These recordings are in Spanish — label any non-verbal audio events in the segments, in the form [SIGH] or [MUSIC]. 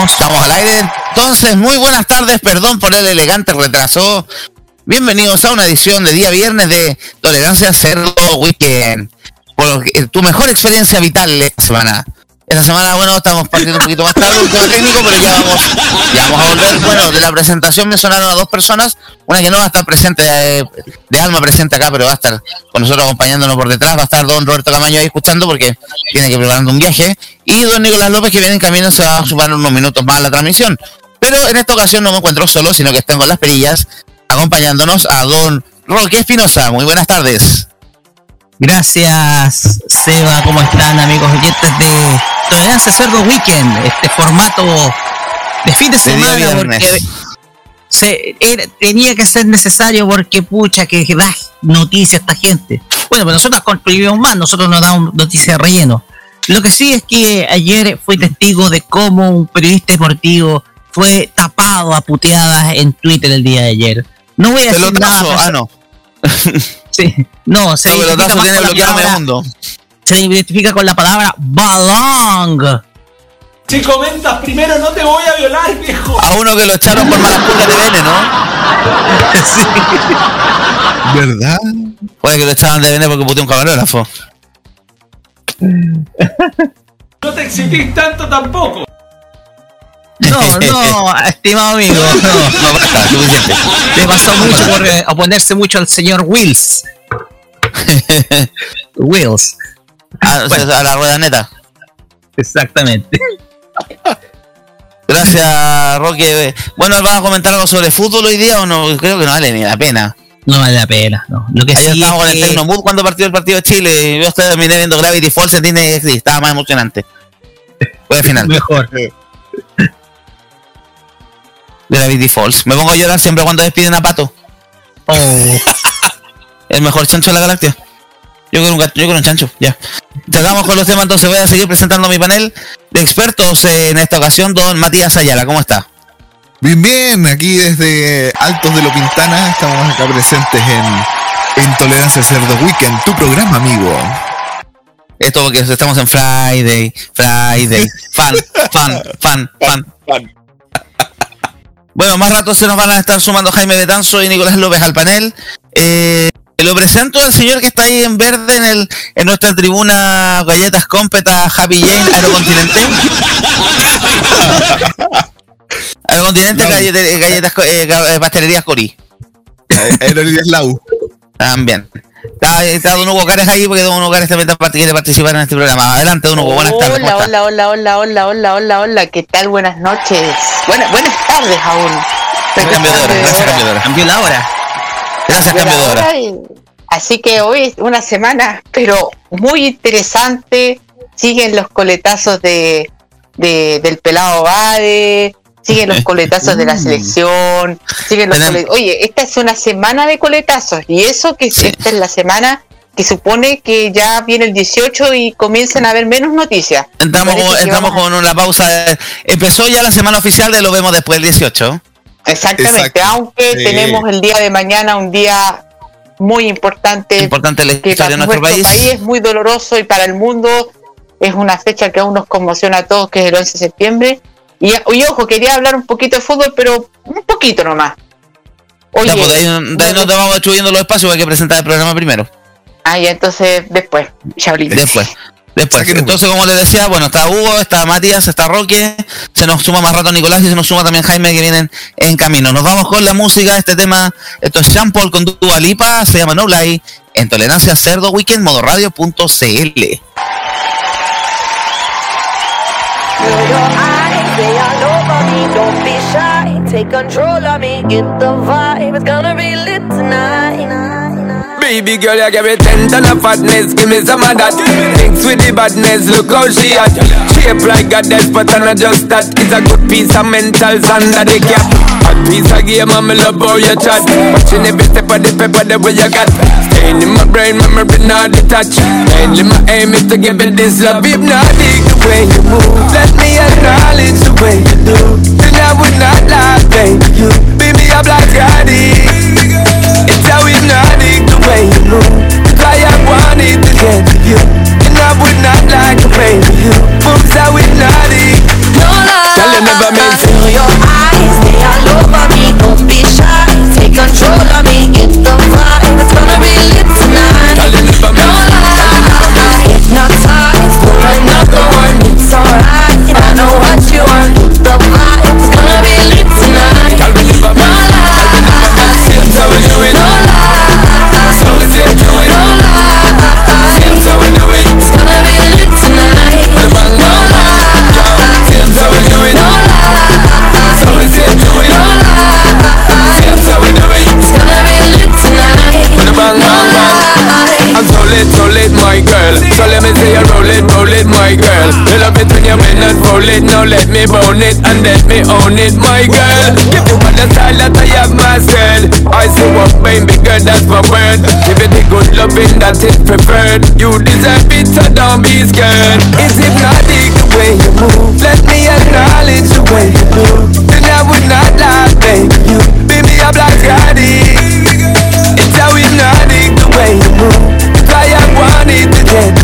Estamos al aire. Entonces, muy buenas tardes, perdón por el elegante retraso. Bienvenidos a una edición de día viernes de Tolerancia Cerdo Weekend. Por tu mejor experiencia vital esta semana. Esta semana, bueno, estamos partiendo un poquito más tarde, un tema técnico, pero ya vamos, ya vamos a volver. Bueno, de la presentación me sonaron a dos personas, una que no va a estar presente, eh, de alma presente acá, pero va a estar con nosotros acompañándonos por detrás, va a estar don Roberto Camaño ahí escuchando porque tiene que preparando un viaje, y don Nicolás López que viene en camino, se va a sumar unos minutos más a la transmisión. Pero en esta ocasión no me encuentro solo, sino que están con las perillas acompañándonos a don Roque Espinosa. Muy buenas tardes. Gracias, Seba. ¿Cómo están, amigos oyentes de Tolerancia Cerdo Weekend? Este formato de fin de semana, porque se, tenía que ser necesario porque, pucha, que da noticias esta gente. Bueno, pues nosotros construimos más, nosotros nos damos noticias de relleno. Lo que sí es que ayer fui testigo de cómo un periodista deportivo fue tapado a puteadas en Twitter el día de ayer. No voy a decir nada. Ah, no. [LAUGHS] sí, no, se no, tiene bloqueado palabra, mundo. Se identifica con la palabra balong. Si comentas primero no te voy a violar, viejo. A uno que lo echaron por malas pulgas de Bene, ¿no? [LAUGHS] sí. ¿Verdad? Puede que lo echaban de Bene porque puteó un camarógrafo. No te exitís tanto tampoco. No, no, [LAUGHS] estimado amigo, no. No, basta, suficiente. Le pasó mucho por eh, oponerse mucho al señor Wills. [LAUGHS] Wills. Ah, o sea, a la rueda neta. Exactamente. [LAUGHS] Gracias, Roque. Bueno, ¿vamos a comentar algo sobre fútbol hoy día o no? Creo que no vale ni la pena. No vale la pena, no. Lo que Ayer sí estábamos es con el Tecnomood cuando partió el partido de Chile. Yo terminé viendo Gravity Falls en Disney XD. Estaba más emocionante. Fue el final. mejor. Gravity Falls. Me pongo a llorar siempre cuando despiden a Pato. Oh, [LAUGHS] El mejor chancho de la galaxia. Yo quiero un, gato- yo quiero un chancho, ya. Tratamos con los temas, entonces voy a seguir presentando mi panel de expertos eh, en esta ocasión, don Matías Ayala. ¿Cómo está? Bien, bien, aquí desde Altos de lo Pintana estamos acá presentes en, en Tolerancia Cerdo Weekend, tu programa, amigo. Esto porque estamos en Friday, Friday, fan, fan, fan, fan. Bueno, más rato se nos van a estar sumando Jaime Betanzo y Nicolás López al panel. Eh, lo presento al señor que está ahí en verde en el en nuestra tribuna Galletas Competa Happy Jane Aerocontinente. [LAUGHS] Aerocontinente No. Galletas, galletas eh, ga- eh, Pastelerías Cori. Aerolíneas Lau. También. Está, está Don Hugo Cares ahí porque Don Hugo Cares también está- quiere participar en este programa. Adelante, Don Hugo. Buenas tardes. ¿cómo Hola, hola, hola, hola, hola, hola, hola, hola, ¿qué tal? Buenas noches. Buenas, buenas tardes aún. Gracias, cambio de hora. Gracias, cambio de hora. cambió la hora. Gracias, y- Así que hoy es una semana, pero muy interesante. Siguen los coletazos de, de- del pelado Bade, siguen los [LAUGHS] coletazos de la selección, siguen los Oye, esta es una semana de coletazos y eso que Sí. esta es la semana que supone que ya viene el 18 y comienzan a haber menos noticias. Parece con, vamos a- con una pausa. Empezó ya la semana oficial de Lo Vemos Después del 18. Exactamente, Exacto. aunque tenemos el día de mañana un día muy importante Importante la que historia para de nuestro nuestro país. país. es muy doloroso y para el mundo es una fecha que aún nos conmociona a todos, que es el 11 de septiembre. Y, y ojo, quería hablar un poquito de fútbol, pero un poquito nomás. Oye, Ya, pues de ahí, de ahí no te vamos destruyendo los espacios, hay que presentar el programa primero. ah, ya, entonces después, chablito. Después. Después. Entonces, como les decía, bueno, está Hugo, está Matías, está Roque, se nos suma más rato Nicolás y se nos suma también Jaime que vienen en camino. Nos vamos con la música, este tema, esto es Jean Paul con Dua Lipa, se llama No Lie, en Tolerancia Cerdo Weekend, modoradio.cl. Your eyes, they all over me. Don't be shy. Take control of me. Get the vibe. It's gonna be lit tonight. Baby girl, you give me ten ton of fatness, give me some of that. Mix with the badness, look how she hot. Shape like a death, but I'm not just that. It's a good piece of mental under the cap. A piece of game, I'm love how you chat. Watching every step of the paper, the way you got. Staying in my brain, memory not detached. Mainly my aim is to give it this love. If not, the way you move. Let me acknowledge the way you do. Then I would not lie, baby. You beat me up like Gotti. It's how hypnotic way you. That's why I wanted to get to you. And I would not like to play with you. Moves how hypnotic. No lie. Girl, you never meant to. Feel your eyes, they all over me. Don't be shy. Take control of me. Get the vibe. It's gonna be lit tonight. Girl, you never No meant lie. Hypnotize. For another one. It's alright. I know what you want. You roll it, roll it, my girl. You love it when you bend and roll it. Now let me bone it and let me own it, my girl. Give you all the style that I have myself. I say what baby girl, that's my word. Give you the good loving that is preferred. You deserve it, so don't be scared. It's hypnotic the way you move. Let me acknowledge the way you do. Then I would not lie, baby. You beat me up like Scotty. It's how hypnotic the way you move. That's why I wanted to get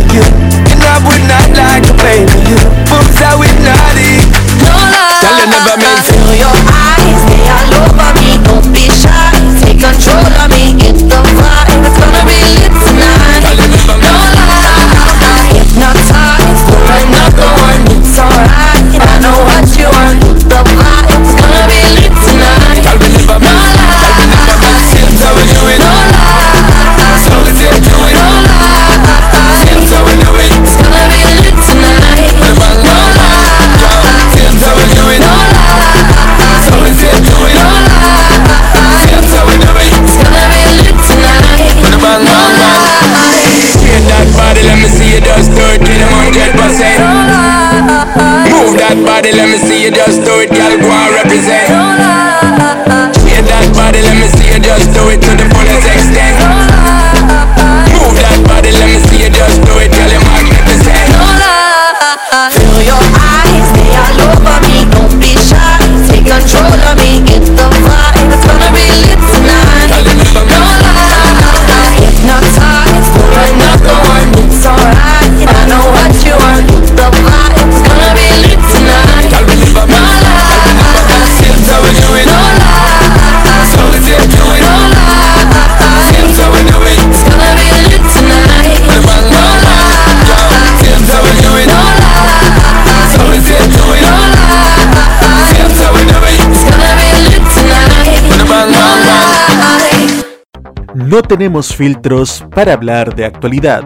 No tenemos filtros para hablar de actualidad.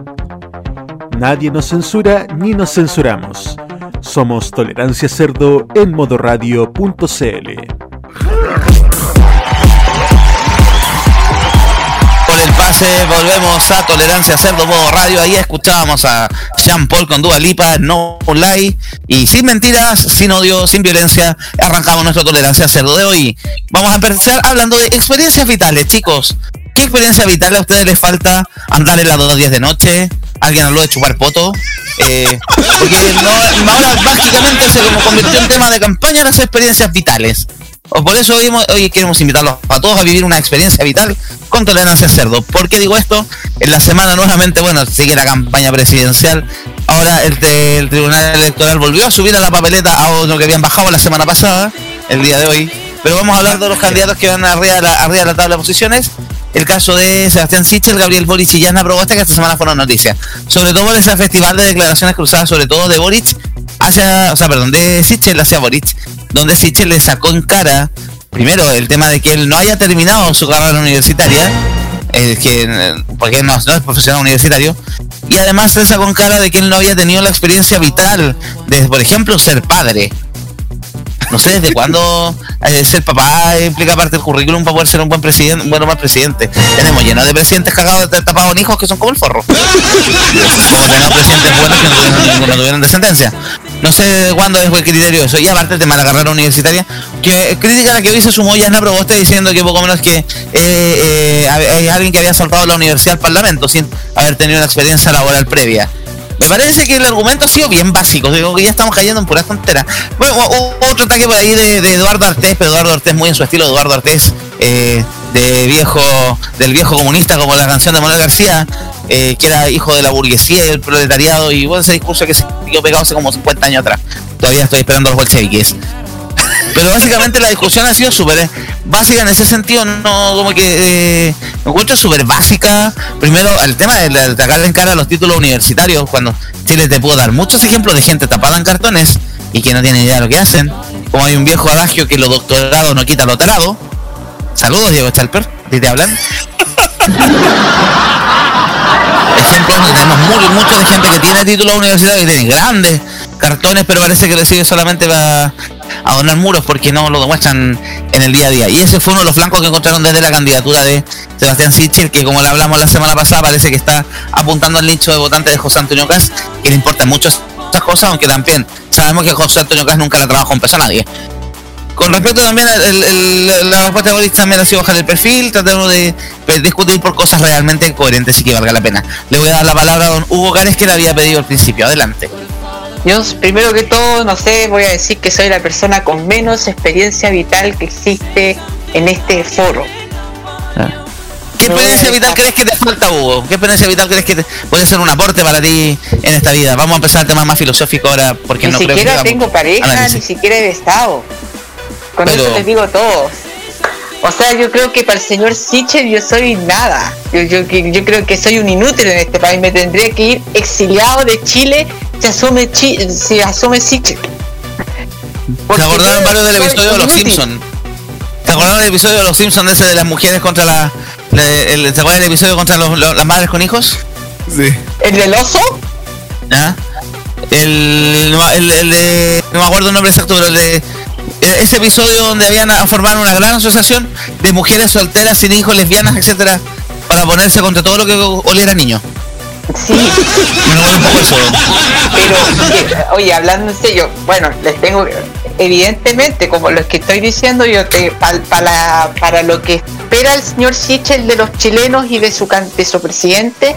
Nadie nos censura ni nos censuramos. Somos Tolerancia Cerdo en modoradio.cl. Por el pase volvemos a Tolerancia Cerdo Modo Radio. Ahí escuchábamos a Jean Paul con Dua Lipa, No Lie. Y sin mentiras, sin odio, sin violencia, arrancamos nuestra Tolerancia Cerdo de hoy. Vamos a empezar hablando de experiencias vitales, chicos. ¿Qué experiencia vital a ustedes les falta andar en las 2.10 de noche? ¿Alguien habló de chupar poto? Eh, porque ahora básicamente se como convirtió en tema de campaña las experiencias vitales. Por eso hoy, queremos invitarlos a todos a vivir una experiencia vital con tolerancia cerdo. ¿Por qué digo esto? En la semana nuevamente, bueno, sigue la campaña presidencial. Ahora el, Tribunal Electoral volvió a subir a la papeleta a uno que habían bajado la semana pasada, el día de hoy. Pero vamos a hablar de los candidatos que van arriba arriba de la tabla de posiciones. El caso de Sebastián Sichel, Gabriel Boric y Yana Proboste, que esta semana fueron noticias. Sobre todo por ese festival de declaraciones cruzadas, sobre todo de Boric hacia, o sea, perdón, de Sichel hacia Boric, donde Sichel le sacó en cara, primero, el tema de que él no haya terminado su carrera universitaria, que, porque no, no es profesional universitario, y además le sacó en cara de que él no había tenido la experiencia vital de, por ejemplo, ser padre. No sé desde cuándo eh, ser papá implica parte del currículum para poder ser un buen presidente, un buen mal presidente. Tenemos lleno de presidentes cagados tapados en hijos que son como el forro. como [LAUGHS] tenemos presidentes buenos que no tuvieron, no tuvieron descendencia. No sé de cuándo es el criterio eso. Y aparte el tema de la carrera universitaria, que crítica a la que hoy se sumó ya Pro usted diciendo que poco menos que eh, eh, hay alguien que había saltado la universidad al parlamento sin haber tenido una experiencia laboral previa. Me parece que el argumento ha sido bien básico, digo que ya estamos cayendo en pura tonteras. Bueno, otro ataque por ahí de, Eduardo Artés, pero Eduardo Artés muy en su estilo, Eduardo Artés, eh, de viejo, del viejo comunista como la canción de Manuel García, eh, que era hijo de la burguesía y del proletariado, y bueno, ese discurso que se dio pegado hace como 50 años atrás. Todavía estoy esperando los bolcheviques. Pero básicamente la discusión ha sido súper eh, básica en ese sentido, no como que eh, me encuentro súper básica. Primero, el tema de, de en cara a los títulos universitarios, cuando Chile te puedo dar muchos ejemplos de gente tapada en cartones y que no tiene idea de lo que hacen. Como hay un viejo adagio que los doctorados no quitan lo tarado. Saludos, Diego Stalper, te hablan? [LAUGHS] Ejemplos, tenemos muchos de gente que tiene títulos universitarios que tiene grandes cartones, pero parece que recibe solamente para adornar muros porque no lo demuestran en el día a día. Y ese fue uno de los flancos que encontraron desde la candidatura de Sebastián Sichel, que como le hablamos la semana pasada, parece que está apuntando al nicho de votantes de José Antonio Cas, que le importan mucho estas cosas, aunque también sabemos que José Antonio Cas nunca le trabajó en peso a nadie. Con respecto también a la respuesta de Boris también ha sido bajar el perfil, tratando de, discutir por cosas realmente coherentes y que valga la pena. Le voy a dar la palabra a don Hugo Gares que le había pedido al principio. Adelante. Yo, primero que todo, no sé, voy a decir que soy la persona con menos experiencia vital que existe en este foro. Ah. ¿Qué experiencia vital crees que te falta, Hugo? ¿Qué experiencia vital crees que puede ser un aporte para ti en esta vida? Vamos a empezar el tema más filosófico ahora, porque ni no siquiera tengo pareja, ni siquiera he estado. Con eso les digo todo. O sea, yo creo que para el señor Sichel yo soy nada. Yo, yo, yo creo que soy un inútil en este país. Me tendría que ir exiliado de Chile se asume, chi, se asume Sichel. ¿Se acordaron varios del episodio de Los Simpsons? ¿Se acordaron del episodio de Los Simpsons ese de las mujeres contra la... el, ¿Se acuerdan del episodio contra los, las madres con hijos? Sí. ¿El del oso? ¿Ah? El, el, el, de... No me acuerdo el nombre exacto, pero el de ese episodio donde habían formado una gran asociación de mujeres solteras sin hijos, lesbianas, etcétera, para ponerse contra todo lo que oliera niño. Sí. Pero, oye, hablando en serio, bueno, les tengo, evidentemente, como lo que estoy diciendo, yo te, para, para lo que espera el señor Sichel de los chilenos y de su, de su presidente,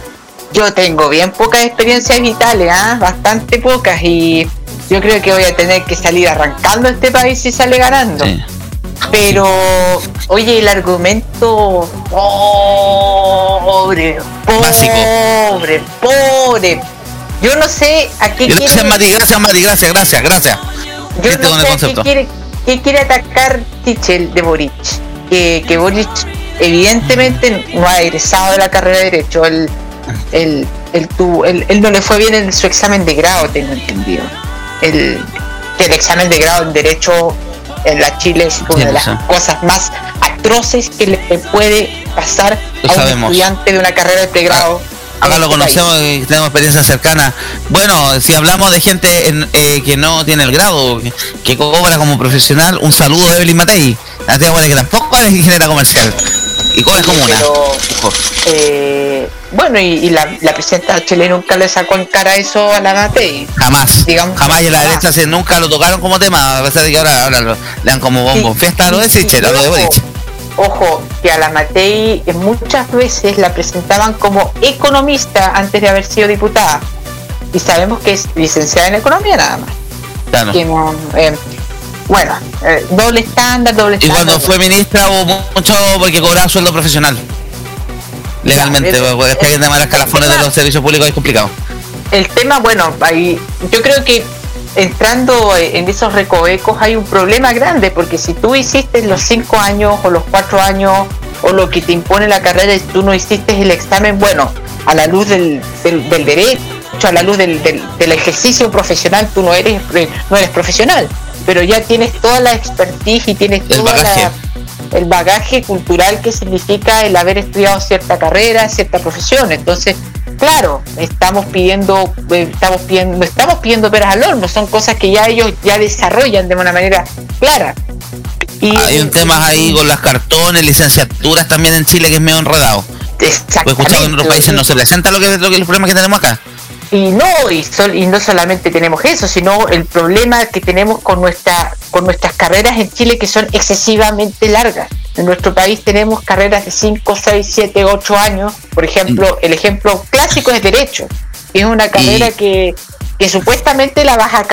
yo tengo bien pocas experiencias vitales, ¿ah? bastante pocas, y yo creo que voy a tener que salir arrancando este país si sale ganando. Pero, oye, el argumento pobre, pobre, pobre. Yo no sé a qué gracias, quiere... Mati, gracias, Mati, gracias, gracias, gracias. Yo no sé qué quiere, qué quiere atacar Tichel de Boric. Que, que Boric evidentemente no ha egresado de la carrera de Derecho. Él, él, él, tuvo, él, él no le fue bien en su examen de grado, tengo entendido. El, el examen de grado en Derecho en la Chile es una de las cosas más atroces que le puede pasar a un estudiante de una carrera de pregrado. Acá lo este conocemos y tenemos experiencia cercana. Bueno, si hablamos de gente eh, que no tiene el grado, que, cobra como profesional, un saludo de Evelyn Matei, la tía que tampoco es ingeniera comercial y cobra como una. Eh, bueno, y, la, presidenta Chile nunca le sacó en cara eso a la Matei. Jamás. Digamos, jamás y la derecha se, nunca lo tocaron como tema, a pesar de que ahora, ahora lo, le dan como bombo. Fiesta lo de Sichel, lo de Ojo, que a la Matei muchas veces la presentaban como economista antes de haber sido diputada. Y sabemos que es licenciada en economía nada más. Claro. Eh, bueno, eh, doble estándar, doble estándar. Y cuando fue ministra hubo mucho porque cobraba sueldo profesional legalmente, porque es que de escalafones de los servicios públicos es complicado. El tema, bueno, ahí yo creo que entrando en esos recovecos hay un problema grande, porque si tú hiciste los cinco años o los cuatro años o lo que te impone la carrera y tú no hiciste el examen, bueno, a la luz del, del, derecho, a la luz del, del, ejercicio profesional, tú no eres, no eres profesional, pero ya tienes toda la expertise y tienes toda la el bagaje cultural que significa el haber estudiado cierta carrera, cierta profesión. Entonces, claro, estamos pidiendo, eh, estamos pidiendo, estamos pidiendo peras al horno, son cosas que ya ellos ya desarrollan de una manera clara. Y, Hay un tema ahí con las cartones, licenciaturas también en Chile que es medio enredado. Exactamente. Pues escuchado en otros países no se presenta lo que, lo que el problema que tenemos acá. Y no, y, sol- y no solamente tenemos eso, sino el problema que tenemos con, nuestra, con nuestras carreras en Chile que son excesivamente largas. En nuestro país tenemos carreras de 5, 6, 7, 8 años. Por ejemplo, el ejemplo clásico es Derecho. Es una carrera que, que supuestamente la vas a,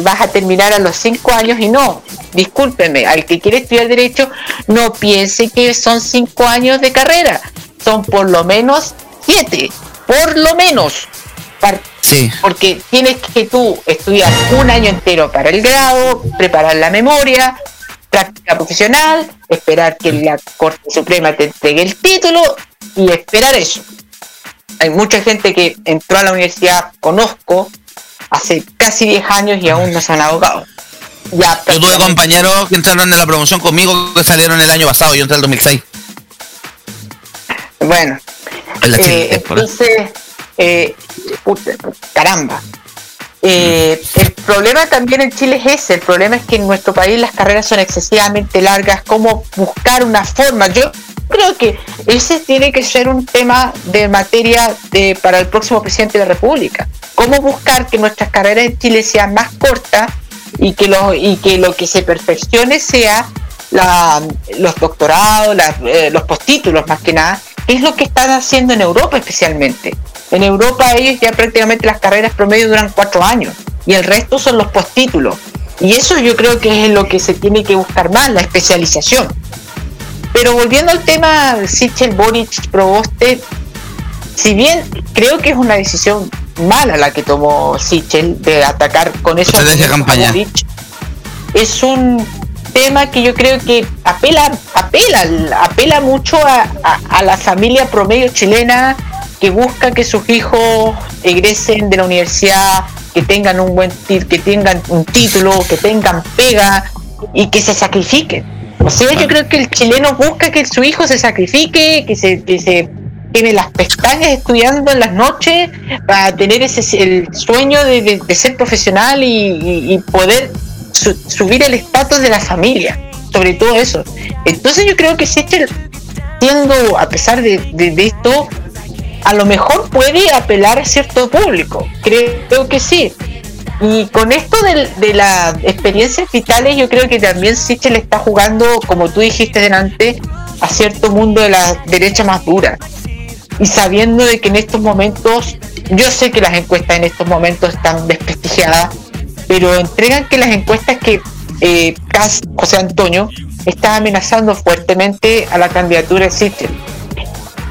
vas a terminar a los 5 años y no. Discúlpeme, al que quiere estudiar Derecho, no piense que son 5 años de carrera. Son por lo menos 7. Por lo menos. Sí. porque tienes que tú estudiar un año entero para el grado, preparar la memoria, práctica profesional, esperar que la Corte Suprema te entregue el título y esperar eso. Hay mucha gente que entró a la universidad, conozco, hace casi 10 años y aún no se han abogado. Ya, Yo tuve compañeros que entraron en la promoción conmigo que salieron el año pasado, yo entré en el 2006. Bueno, En la Eh, entonces, eh, caramba. Eh, el problema también en Chile es ese, el problema es que en nuestro país las carreras son excesivamente largas, cómo buscar una forma. Yo creo que ese tiene que ser un tema de materia para el próximo presidente de la República. Cómo buscar que nuestras carreras en Chile sean más cortas y que lo, que, se perfeccione sea los doctorados, eh, los postítulos más que nada, es lo que están haciendo en Europa especialmente. En Europa ellos ya prácticamente las carreras promedio duran cuatro años y el resto son los postítulos. Y eso yo creo que es lo que se tiene que buscar más, la especialización. Pero volviendo al tema Sichel Boric Proboste, si bien creo que es una decisión mala la que tomó Sichel de atacar con eso de campaña. Boric, es un tema que yo creo que apela apela apela mucho a, a- a la familia promedio chilena que busca que sus hijos egresen de la universidad que tengan un buen que tengan un título que tengan pega y que se sacrifiquen o sea yo creo que el chileno busca que su hijo se sacrifique que se que se tiene las pestañas estudiando en las noches para tener ese el sueño de, de- de ser profesional y, y- y poder su- subir el estatus de la familia, sobre todo eso. Entonces yo creo que Sichel, siendo, a pesar de, de- de esto, a lo mejor puede apelar a cierto público, creo que sí. Y con esto de, las experiencias vitales, yo creo que también Sichel está jugando, como tú dijiste delante, a cierto mundo de la derecha más dura. Y sabiendo de que en estos momentos, yo sé que las encuestas en estos momentos están desprestigiadas, pero entregan que las encuestas que eh, José Antonio está amenazando fuertemente a la candidatura de Sichel.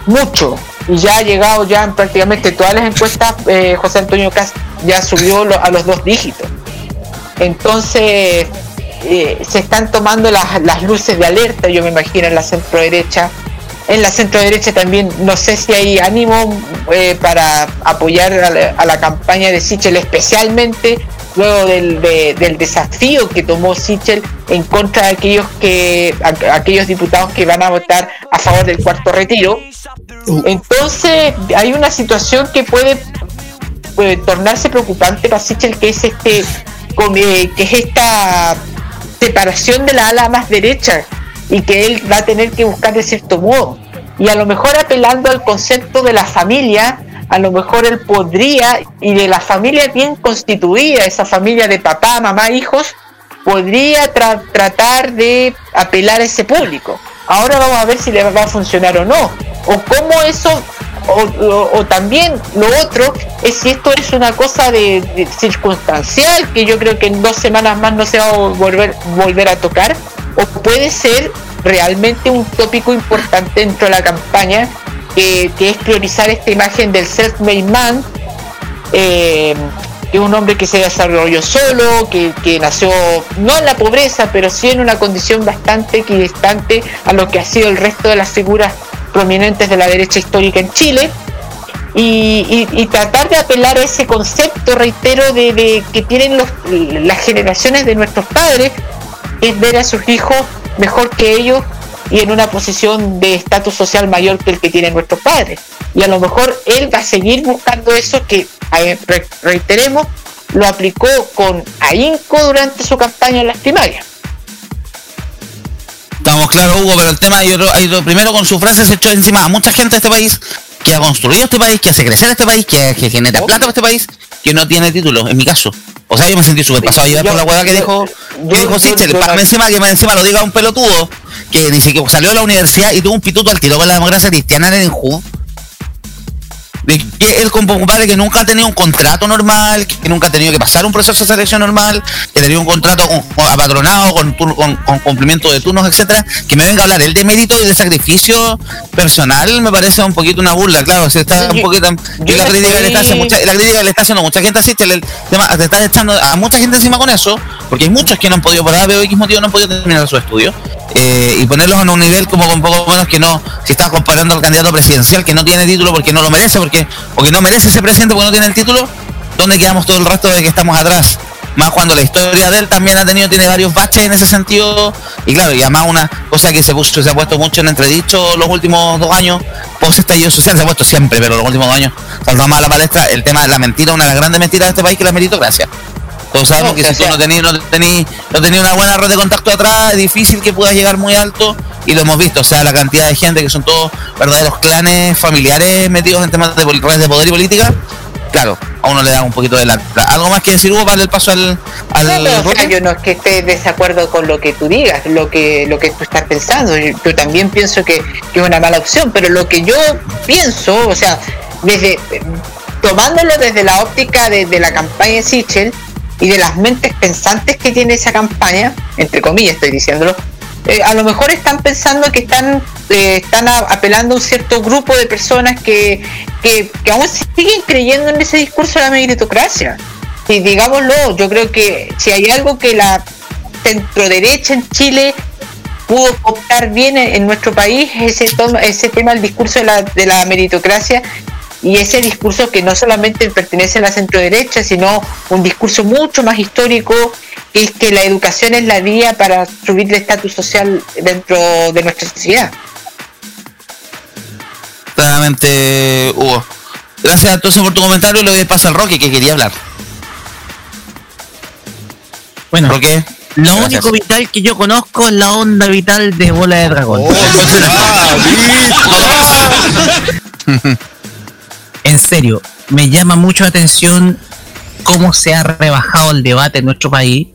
Mucho. Y ya ha llegado ya en prácticamente todas las encuestas, eh, José Antonio Cas ya subió a los dos dígitos. Entonces, eh, se están tomando las, las luces de alerta, yo me imagino, en la centro derecha. En la centro derecha también, no sé si hay ánimo eh, para apoyar a la campaña de Sichel, especialmente luego del, de- del desafío que tomó Sichel en contra de aquellos que a- aquellos diputados que van a votar a favor del cuarto retiro. Entonces, hay una situación que puede puede tornarse preocupante para Sichel que es este eh, que es esta separación de la ala más derecha y que él va a tener que buscar de cierto modo y a lo mejor apelando al concepto de la familia a lo mejor él podría y de la familia bien constituida esa familia de papá mamá hijos podría tra- tratar de apelar a ese público. Ahora vamos a ver si le va a funcionar o no o cómo eso o, también lo otro es si esto es una cosa de, circunstancial que yo creo que en dos semanas más no se va a volver a tocar o puede ser realmente un tópico importante dentro de la campaña que, es priorizar esta imagen del self-made man eh, que es un hombre que se desarrolló solo, que, nació no en la pobreza, pero sí en una condición bastante equidistante a lo que ha sido el resto de las figuras prominentes de la derecha histórica en Chile. Y, tratar de apelar a ese concepto, reitero, de, que tienen las generaciones de nuestros padres, es ver a sus hijos mejor que ellos y en una posición de estatus social mayor que el que tienen nuestros padres. Y a lo mejor él va a seguir buscando eso que, re- reiteremos, lo aplicó con ahínco durante su campaña en las primarias. Estamos claros, Hugo, pero el tema, yo creo- yo creo- primero con su frase se echó encima a mucha gente de este país que ha construido este país, que hace crecer este país, que, que genera plata para este país, que no tiene título, en mi caso. O sea, yo me sentí súper pasado a llevar por la hueá que dijo, que dijo Sichel, más encima que más encima lo diga un pelotudo, que dice que salió de la universidad y tuvo un pituto al tiro con la democracia cristiana en el Inju. De que como compadre que nunca ha tenido un contrato normal, que nunca ha tenido que pasar un proceso de selección normal, que tenido un contrato con, con apatronado, con, con, con cumplimiento de turnos, etcétera, que me venga a hablar él de mérito y de sacrificio personal me parece un poquito una burla, claro, se está un poquito la crítica le está haciendo mucha, la crítica le está haciendo mucha gente asiste el tema te está echando a mucha gente encima con eso, porque hay muchos que no han podido por A, X motivo no han podido terminar su estudio. eh, y ponerlos en un nivel como con poco menos que no, si estás comparando al candidato presidencial que no tiene título porque no lo merece, porque, porque no merece ese presidente porque no tiene el título, ¿dónde quedamos todo el resto de que estamos atrás? Más cuando la historia de él también ha tenido, tiene varios baches en ese sentido, y claro, y además una cosa que se, puso, se ha puesto mucho en entredicho los últimos dos años, post estallido social se ha puesto siempre, pero los últimos dos años saltó más a la palestra el tema de la mentira, una de las grandes mentiras de este país que es la meritocracia. Todos sabemos No, que o si tú no tenías no tenías no tenías una buena red de contacto atrás, es difícil que puedas llegar muy alto y lo hemos visto, o sea, la cantidad de gente que son todos verdaderos clanes familiares metidos en temas de redes de poder y política, claro, a uno le da un poquito de la... ¿Algo más que decir, Hugo, para darle el paso al... al No, o sea, yo no es que esté de desacuerdo con lo que tú digas, lo que lo que tú estás pensando. Yo, yo también pienso que, que es una mala opción, pero lo que yo pienso, o sea, desde tomándolo desde la óptica de, de la campaña de Sichel y de las mentes pensantes que tiene esa campaña, entre comillas estoy diciéndolo, eh, a lo mejor están pensando que están eh, están apelando a un cierto grupo de personas que, que, aún siguen creyendo en ese discurso de la meritocracia. Y digámoslo, yo creo que si hay algo que la centro derecha en Chile pudo optar bien en, nuestro país es ese, toma- ese tema del discurso de la, de la meritocracia y ese discurso que no solamente pertenece a la centro derecha, sino un discurso mucho más histórico, que es que la educación es la vía para subir el estatus social dentro de nuestra sociedad. Claramente, Hugo. Gracias entonces por tu comentario y le doy paso al Roque que quería hablar. Bueno, Roque. lo gracias. único vital que yo conozco es la onda vital de bola de dragón. Oh, [LAUGHS] En serio, me llama mucho la atención cómo se ha rebajado el debate en nuestro país,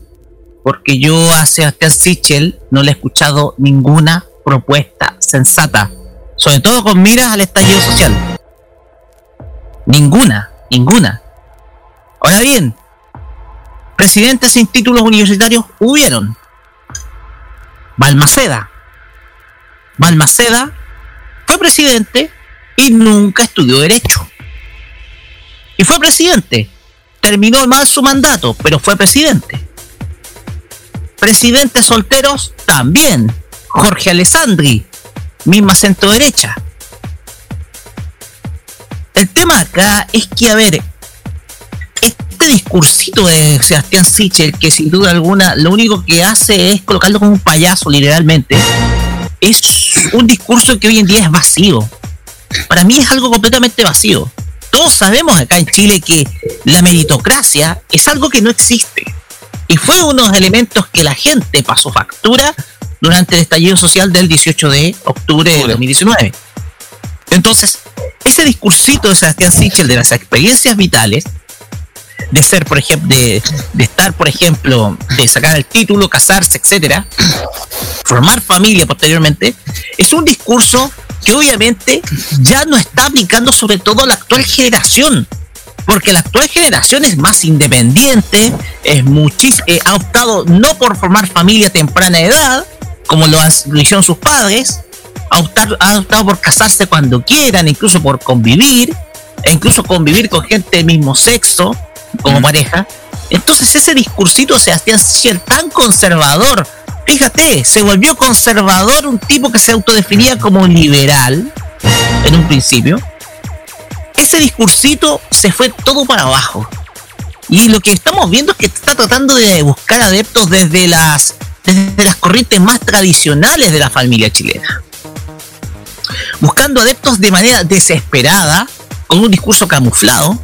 porque yo a Sebastián Sichel no le he escuchado ninguna propuesta sensata, sobre todo con miras al estallido social. Ninguna, ninguna. Ahora bien, presidentes sin títulos universitarios hubieron. Balmaceda. Balmaceda fue presidente y nunca estudió derecho. Y fue presidente. Terminó mal su mandato, pero fue presidente. Presidentes solteros también. Jorge Alessandri, misma centro derecha. El tema acá es que, a ver, este discursito de Sebastián Sichel, que sin duda alguna lo único que hace es colocarlo como un payaso, literalmente, es un discurso que hoy en día es vacío. Para mí es algo completamente vacío. Todos sabemos acá en Chile que la meritocracia es algo que no existe. Y fue uno de los elementos que la gente pasó factura durante el estallido social del 18 de octubre de 2019. Entonces, ese discursito de Sebastián Sichel de las experiencias vitales, de ser, por ejemplo, de, de estar, por ejemplo, de sacar el título, casarse, etcétera, formar familia posteriormente, es un discurso que obviamente ya no está aplicando sobre todo a la actual generación. Porque la actual generación es más independiente, es muchis eh, ha optado no por formar familia a temprana edad, como lo, has- lo hicieron sus padres, ha optado, ha optado por casarse cuando quieran, incluso por convivir, e incluso convivir con gente del mismo sexo como pareja. Entonces ese discursito Sebastián Sichel tan conservador, fíjate, se volvió conservador un tipo que se autodefinía como liberal en un principio. Ese discursito se fue todo para abajo. Y lo que estamos viendo es que está tratando de buscar adeptos desde las desde las corrientes más tradicionales de la familia chilena, buscando adeptos de manera desesperada, con un discurso camuflado,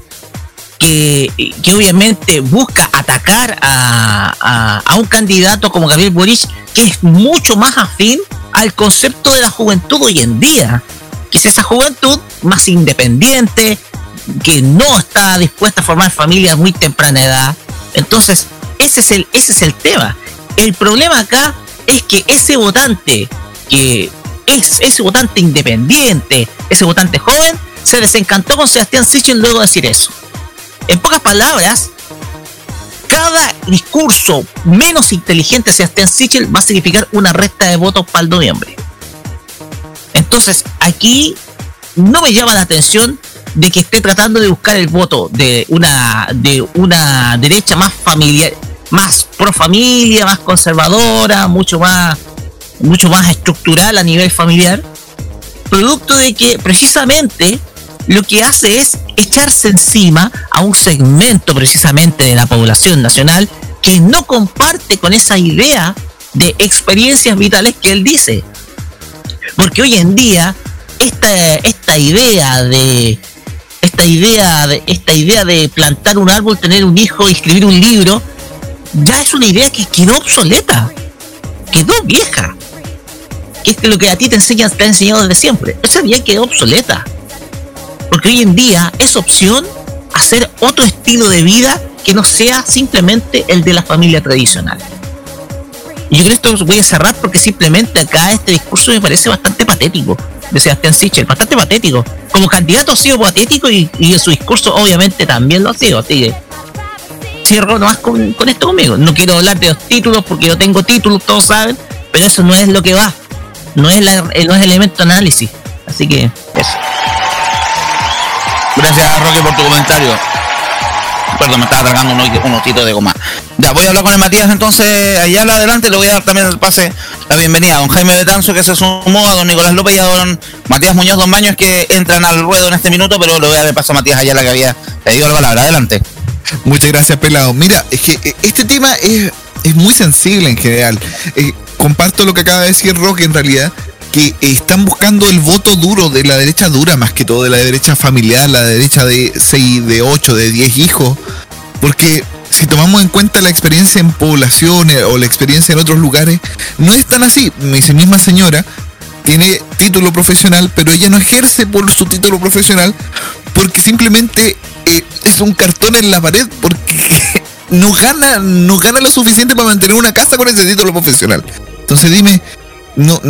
que, que obviamente busca atacar a, a- a un candidato como Gabriel Boric, que es mucho más afín al concepto de la juventud hoy en día, que es esa juventud más independiente, que no está dispuesta a formar familia a muy temprana edad. Entonces, ese es el, ese es el tema. El problema acá es que ese votante, que es ese votante independiente, ese votante joven, se desencantó con Sebastián Sichel luego de decir eso. En pocas palabras, cada discurso menos inteligente de Sebastián Sichel va a significar una recta de votos para el noviembre. Entonces, aquí no me llama la atención de que esté tratando de buscar el voto de una de una derecha más familiar, más pro familia, más conservadora, mucho más mucho más estructural a nivel familiar, producto de que precisamente lo que hace es echarse encima a un segmento precisamente de la población nacional que no comparte con esa idea de experiencias vitales que él dice. Porque hoy en día esta, esta idea de esta idea de esta idea de plantar un árbol, tener un hijo escribir un libro ya es una idea que quedó obsoleta, quedó vieja. Que es lo que a ti te enseñan, te ha enseñado desde siempre. Esa idea quedó obsoleta. Porque hoy en día es opción hacer otro estilo de vida que no sea simplemente el de la familia tradicional. Y yo creo que esto voy a cerrar porque simplemente acá este discurso me parece bastante patético de Sebastián Sichel, bastante patético. Como candidato ha sido patético y, en su discurso obviamente también lo ha sido. Así que cierro nomás con, con esto conmigo. No quiero hablar de los títulos porque yo tengo títulos, todos saben, pero eso no es lo que va. No es, la, no es el elemento análisis. Así que eso. Gracias, Roque, por tu comentario. Perdón, me estaba tragando unos, unos titos de goma. Ya, voy a hablar con el Matías entonces allá adelante. Le voy a dar también el pase, la bienvenida a don Jaime Betanzo que se sumó, a don Nicolás López y a don Matías Muñoz, don Baños que entran al ruedo en este minuto, pero le voy a dar el paso a Matías Ayala que había pedido la palabra. Adelante. Muchas gracias, Pelado. Mira, es que eh, este tema es, es muy sensible en general. Eh, comparto lo que acaba de decir Roque en realidad, que están buscando el voto duro de la derecha dura más que todo, de la derecha familiar, la derecha de 6, de 8, de 10 hijos. Porque si tomamos en cuenta la experiencia en poblaciones o la experiencia en otros lugares, no es tan así. Dice misma señora, tiene título profesional, pero ella no ejerce por su título profesional porque simplemente eh, es un cartón en la pared porque [LAUGHS] no gana, no gana lo suficiente para mantener una casa con ese título profesional. Entonces dime, no,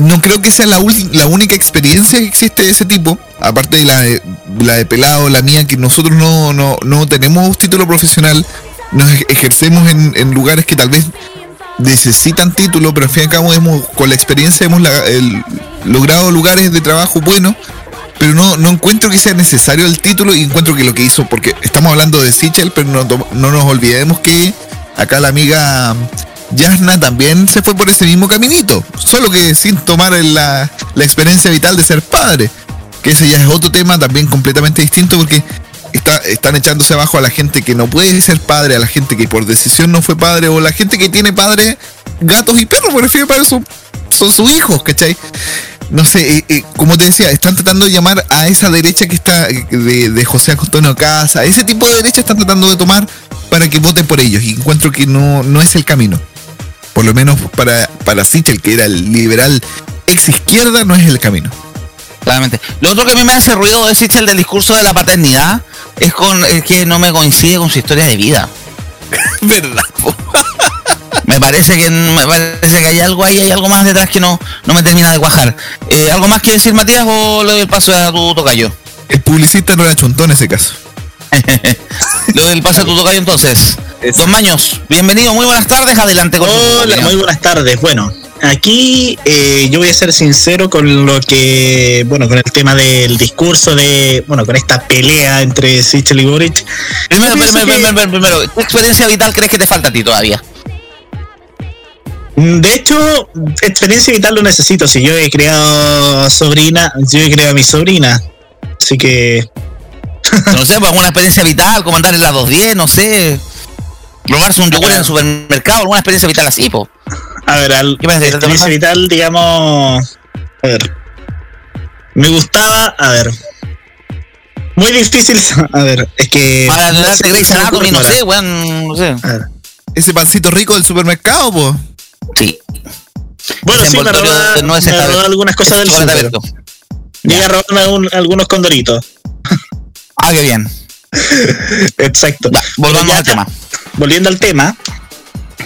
no creo que sea la, única experiencia que existe de ese tipo, aparte de la de, la de pelado, la mía, que nosotros no, no, no tenemos título profesional, nos ej- ejercemos en, lugares que tal vez necesitan título, pero al fin y al cabo hemos, con la experiencia hemos logrado lugares de trabajo buenos, pero no, no encuentro que sea necesario el título y encuentro que lo que hizo, porque estamos hablando de Sichel, pero no, no nos olvidemos que acá la amiga Yasna también se fue por ese mismo caminito, solo que sin tomar la, experiencia vital de ser padre, que ese ya es otro tema también completamente distinto porque está- están echándose abajo a la gente que no puede ser padre, a la gente que por decisión no fue padre, o la gente que tiene padre, gatos y perros, por fin para eso son sus hijos, ¿cachai? No sé, eh, eh, como te decía, están tratando de llamar a esa derecha que está eh, de, de José Antonio Casa, ese tipo de derecha están tratando de tomar para que voten por ellos, y encuentro que no, no es el camino. Por lo menos para, para Sichel, que era el liberal ex izquierda, no es el camino. Claramente. Lo otro que a mí me hace ruido de Sichel del discurso de la paternidad es con es que no me coincide con su historia de vida. [LAUGHS] ¿Verdad? [LAUGHS] Me parece que me parece que hay algo ahí, hay algo más detrás que no, no me termina de cuajar. Eh, ¿Algo más que decir Matías o le doy el paso a tu tocayo? El publicista no era chontón en ese caso. [LAUGHS] Le doy el paso a tu tocayo entonces. Don Maños, bienvenido, muy buenas tardes, adelante con Hola, muy buenas tardes. Bueno, aquí eh, yo voy a ser sincero con lo que, bueno, con el tema del discurso de, bueno, con esta pelea entre Sichel y Boric. Primero, primero, que- primero, primero, ¿qué experiencia vital crees que te falta a ti todavía? Mm, De hecho, experiencia vital lo necesito. Si yo he creado sobrina, yo he creado a mi sobrina. Así que [LAUGHS] No sé, pues alguna experiencia vital, como andar en la 210, no sé. robarse un yogur en el supermercado, alguna experiencia vital así, po. A ver, al, ¿Qué parece? experiencia vital, digamos. A ver. Me gustaba, a ver. Muy difícil, [LAUGHS] a ver, es que. Para no darte sé Grey's Anatomy, no sé, weón, no sé. A ver. Ese pancito rico del supermercado, po. Sí. Bueno, sí, me robaba, no es me algunas cosas del super. Llegué a robarme un- algunos condoritos. Ah, qué bien. Exacto. Ya, volvamos Pero ya al tema. Volviendo al tema.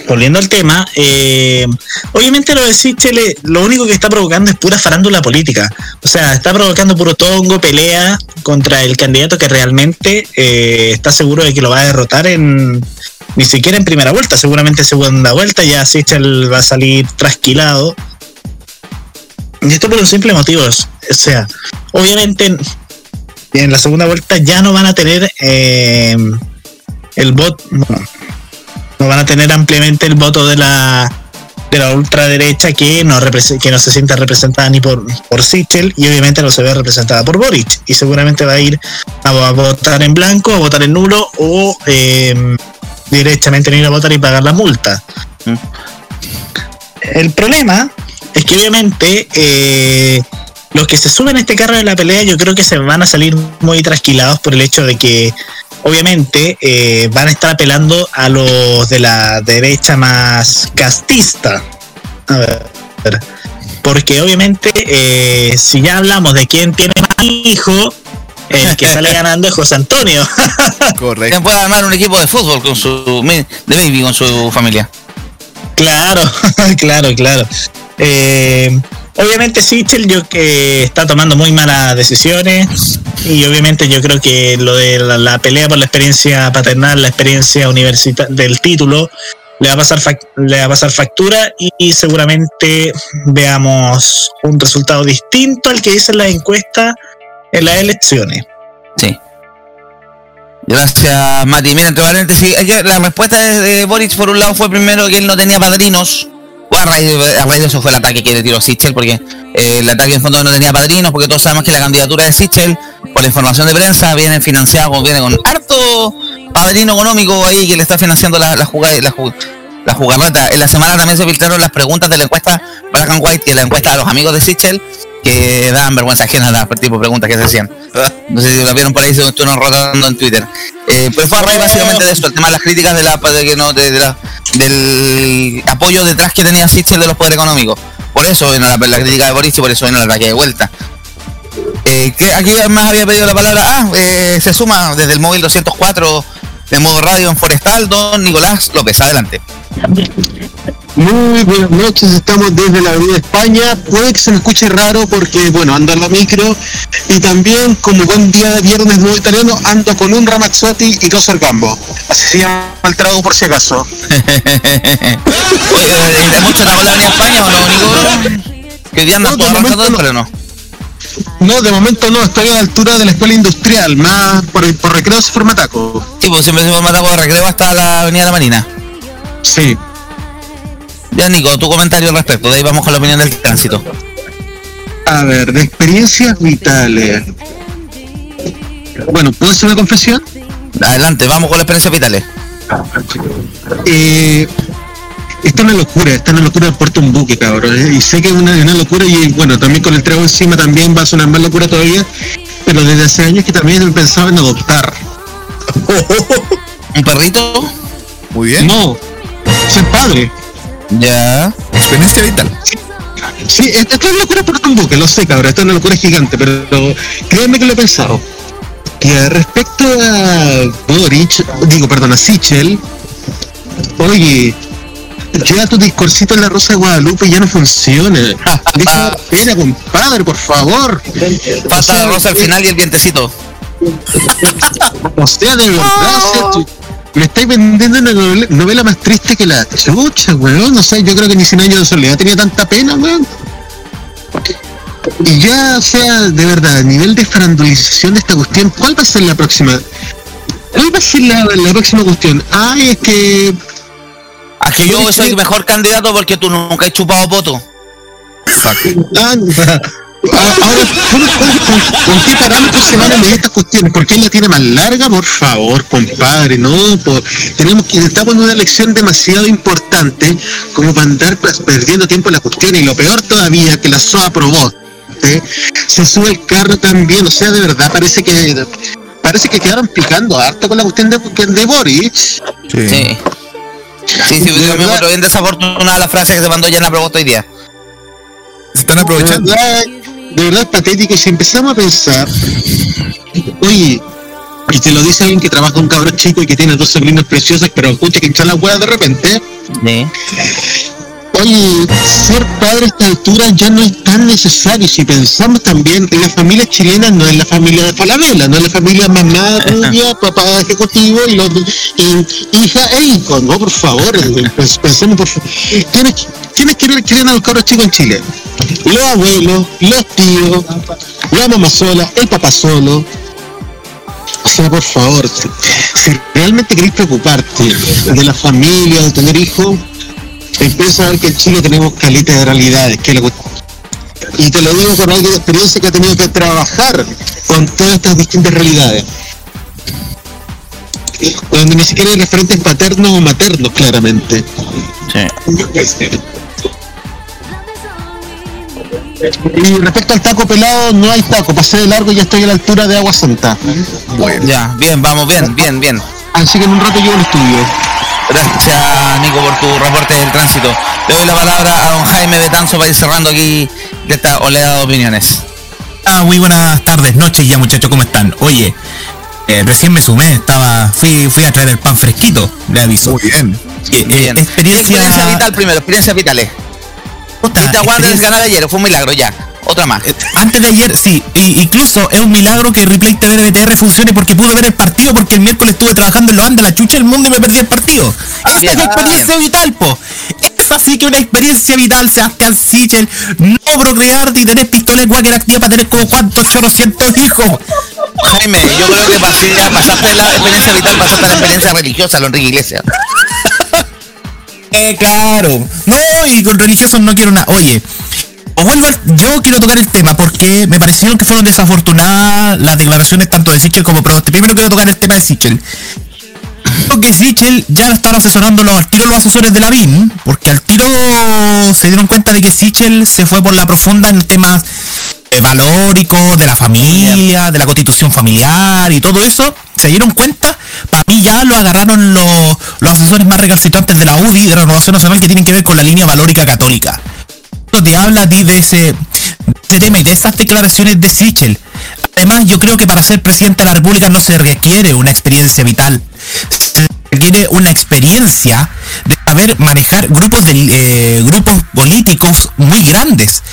Volviendo al tema, eh, obviamente lo de Sichel, eh, lo único que está provocando es pura farándula política. O sea, está provocando puro tongo, pelea contra el candidato que realmente eh, está seguro de que lo va a derrotar en ni siquiera en primera vuelta, seguramente en segunda vuelta ya Sichel va a salir trasquilado. Y esto por los simples motivos. O sea, obviamente en, en la segunda vuelta ya no van a tener eh, el voto. bueno, no van a tener ampliamente el voto de la de la ultraderecha que no que no se sienta representada ni por por Sichel y obviamente no se ve representada por Boric y seguramente va a ir a, a votar en blanco, a votar en nulo o eh, directamente no ir a votar y pagar la multa. El problema es que obviamente eh, los que se suben a este carro de la pelea yo creo que se van a salir muy trasquilados por el hecho de que obviamente eh, van a estar apelando a los de la derecha más castista. A ver, porque obviamente eh, si ya hablamos de quién tiene más hijos, el que sale ganando es José Antonio. [LAUGHS] Correcto. ¿Quién puede armar un equipo de fútbol con su de baby con su familia? Claro, [LAUGHS] claro, claro. Eh, obviamente Sichel yo que está tomando muy malas decisiones y obviamente yo creo que lo de la, pelea por la experiencia paternal, la experiencia universitaria del título le va a pasar le va a pasar factura y, seguramente veamos un resultado distinto al que dicen las encuestas en las elecciones. Sí. Gracias, Mati. Mira, entre paréntesis, la respuesta de Boric, por un lado, fue primero que él no tenía padrinos. A raíz, de, eso fue el ataque que le tiró Sichel, porque eh, el ataque en fondo no tenía padrinos, porque todos sabemos que la candidatura de Sichel, por la información de prensa, viene financiada, con- viene con harto padrino económico ahí que le está financiando la, la jugada. La, la jugarreta. En la semana también se filtraron las preguntas de la encuesta Black and White, es la encuesta a los amigos de Sichel, que daban vergüenza ajena las tipo de preguntas que se hacían. No sé si la vieron por ahí, se estuvieron rotando en Twitter. Eh, pero fue a raíz básicamente de eso, el tema de las críticas de la, de que no, de, la- del apoyo detrás que tenía Sichel de los poderes económicos. Por eso vino la, la crítica de Boris y por eso vino el ataque de vuelta. Eh, ¿qué- aquí más había pedido la palabra. Ah, eh, se suma desde el móvil 204 de modo radio en Forestal, don Nicolás López. Adelante. Muy buenas noches, estamos desde la Avenida España. Puede que se me escuche raro porque, bueno, ando en la micro y también, como buen día de viernes nuevo italiano, ando con un Ramazzotti y dos Gambo. Así se llama el trago por si acaso. [LAUGHS] Oye, ¿de mucho la en España o no, Nico? Día No, no. pero no. No, de momento no, estoy a la altura de la escuela industrial, más por, por recreo se forma taco. Sí, pues siempre se fue Mataco de recreo hasta la Avenida de la Marina. Sí. Ya, Nico, tu comentario al respecto. De ahí vamos con la opinión del tránsito. A ver, de experiencias vitales. Bueno, ¿puedo hacer una confesión? Adelante, vamos con las experiencias vitales. Eh, esta es una locura, esta es una locura de Puerto un buque, cabrón. eh, Y sé que es una, una locura y bueno, también con el trago encima también va a sonar más locura todavía. Pero desde hace años que también he pensado en adoptar. [LAUGHS] ¿Un perrito? Muy bien. No, ser padre. Ya. Experiencia vital. Sí, esta esta es una locura Puerto un buque, lo sé, cabrón. Esta es una locura gigante, pero créanme que lo he pensado. Que respecto a Boric, digo, perdón, a Sichel, oye, ya tu discursito en la Rosa de Guadalupe ya no funciona. Deja [LAUGHS] pena, compadre, por favor. Falta la rosa al final y el vientecito. O sea, de verdad, o sea, tú- me estáis vendiendo una novela, novela más triste que la chucha, weón. O sea, yo creo que ni 100 años de soledad tenía tanta pena, weón. Y ya, o sea, de verdad, a nivel de farandulización de esta cuestión, ¿cuál va a ser la próxima? ¿Cuál va a ser la, la próxima cuestión? Ay, es que. A que yo soy el mejor candidato porque tú nunca has chupado poto. Ah, Ahora, ¿con, qué parámetros se van a medir estas cuestiones? ¿Por qué la tiene más larga? Por favor, compadre, no. por- tenemos que estamos en una elección demasiado importante como para andar perdiendo tiempo en la cuestión. Y lo peor todavía, que la SOA aprobó. ¿eh? Se sube el carro también. O sea, de verdad, parece que parece que quedaron picando harto con la cuestión de, de Boris. Sí. Sí, sí, me encuentro bien desafortunada la frase que se mandó ya en la propuesta hoy día. Se están De aprovechando. verdad, de verdad es patético. Y si empezamos a pensar, oye, y te lo dice alguien que trabaja un cabrón chico y que tiene dos sobrinos preciosos, pero escucha que echan la hueá de repente. Sí. Oye, ser padre a esta altura ya no es tan necesario. Si pensamos también en la familia chilena, no es la familia de Falabella, no es la familia mamá, rubia, [LAUGHS] papá ejecutivo y, los, y hija e hijo, ¿no? Por favor, eh, pues, pensemos por favor. ¿Quiénes, quiénes quieren, a los cabros chicos en Chile? Los abuelos, los tíos, la mamá sola, el papá solo. O sea, por favor, si, si realmente queréis preocuparte de la familia, de tener hijos, empieza a ver que en Chile tenemos caleta de realidades. Que lo- y te lo digo con alguien de experiencia que ha tenido que trabajar con todas estas distintas realidades. Donde ni siquiera hay referentes paternos o maternos, claramente. Y respecto al taco pelado, no hay taco. Pasé de largo y ya estoy a la altura de Agua Santa. Ya, bien, vamos, bien, bien, bien. Así que en un rato llego al estudio. Gracias, Nico, por tu reporte del tránsito. Le doy la palabra a don Jaime Betanzo para ir cerrando aquí de esta oleada de opiniones. Ah, muy buenas tardes, noches ya muchachos, ¿cómo están? Oye, eh, recién me sumé, estaba, fui, fui a traer el pan fresquito, le aviso. Muy bien. Eh, eh, Bien. experiencia, Experiencia vital primero, experiencias vitales. Puta, Viste a Wanderers experiencia- ganar ayer, fue un milagro ya. Otra más. eh, Antes de ayer, sí, y- incluso es un milagro que Replay TV BTR funcione porque pude ver el partido porque el miércoles estuve trabajando en lo anda la chucha del mundo y me perdí el partido. Esa Bien, es la ah, experiencia vital, po. Es así que una experiencia vital, Sebastián Sichel, no procrear ni tener pistola en cualquier actividad para tener como cuantos chorrocientos hijos. Jaime, yo creo que pasé, ya pasaste la experiencia vital, pasaste la experiencia religiosa, lo Enrique Iglesias. [LAUGHS] Eh, claro. No, y con religiosos no quiero nada. Oye, os vuelvo al- yo quiero tocar el tema porque me parecieron que fueron desafortunadas las declaraciones tanto de Sichel como Proboste. Primero quiero tocar el tema de Sichel. Creo que Sichel ya están asesorando al tiro los asesores de la BIN, porque al tiro se dieron cuenta de que Sichel se fue por la profunda en temas eh, valóricos, de la familia, de la constitución familiar y todo eso. Se dieron cuenta, para mí ya lo agarraron los, los asesores más recalcitrantes de la UDI, de la Renovación Nacional, que tienen que ver con la línea valórica católica. Te habla de ese, ese tema y de esas declaraciones de Sichel. Además, yo creo que para ser presidente de la República no se requiere una experiencia vital. Se requiere una experiencia de saber manejar grupos de eh, grupos políticos muy grandes.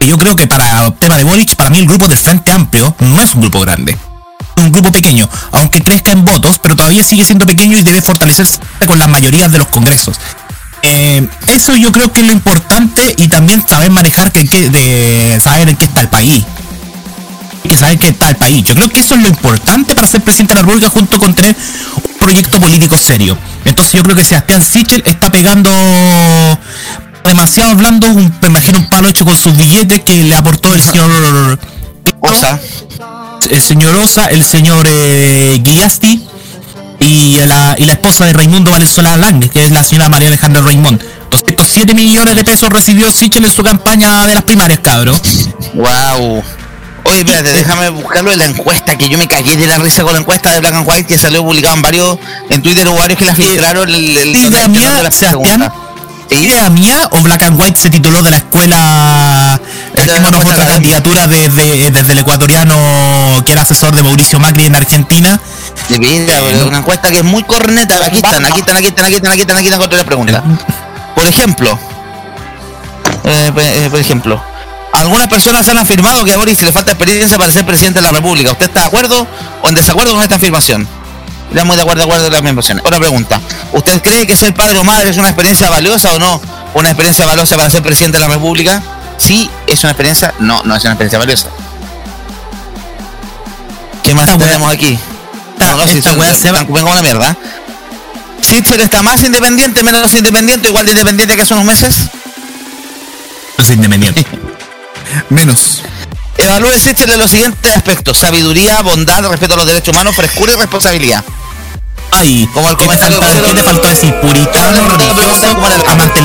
Yo creo que para el tema de Boric, para mí el grupo del Frente Amplio no es un grupo grande. Es un grupo pequeño, aunque crezca en votos, pero todavía sigue siendo pequeño y debe fortalecerse con las mayorías de los congresos. Eh, eso yo creo que es lo importante y también saber manejar que, que- de saber en qué está el país. Hay que saber qué está el país. Yo creo que eso es lo importante para ser presidente de la República junto con tener un proyecto político serio. Entonces yo creo que Sebastián Sichel está pegando demasiado hablando, un, me imagino un palo hecho con sus billetes que le aportó el señor Osa. el señor Osa, el señor eh, Guillasti y la, y la esposa de Raimundo Valenzuela Lange, que es la señora María Alejandra Raimond. 207 millones de pesos recibió Sichel en su campaña de las primarias, cabro. Wow. Oye, espérate, déjame buscarlo en la encuesta, que yo me cagué de la risa con la encuesta de Black and White que salió publicado en varios, en Twitter hubo varios que la filtraron el, el, idea el- mía, de la Sebastián, idea mía o Black and White se tituló de la escuela Dejémonos otra candidatura desde, desde el ecuatoriano que era asesor de Mauricio Macri en Argentina. De vida, bro, una encuesta que es muy corneta. Aquí están, aquí están, aquí están, aquí están, aquí están, aquí están, contra la pregunta. Por ejemplo, eh, eh, por ejemplo, algunas personas han afirmado que a Boris le falta experiencia para ser presidente de la República. ¿Usted está de acuerdo o en desacuerdo con esta afirmación? Estamos de acuerdo, de acuerdo con las afirmaciones. Otra pregunta. ¿Usted cree que ser padre o madre es una experiencia valiosa o no? ¿Una experiencia valiosa para ser presidente de la República? Sí, es una experiencia. No, no es una experiencia valiosa. ¿Qué más tenemos aquí? Esta- No, no, si esta wea se como una mierda. Sitcher está más independiente, menos independiente, igual de independiente que hace unos meses. No soy independiente. [LAUGHS] Menos. Evalúe Sichel de los siguientes aspectos: sabiduría, bondad, respeto a los derechos humanos, frescura y responsabilidad. Ay, Como el ¿qué te comentario faltó, que- ¿qué te faltó decir? Puritano, religioso, amante,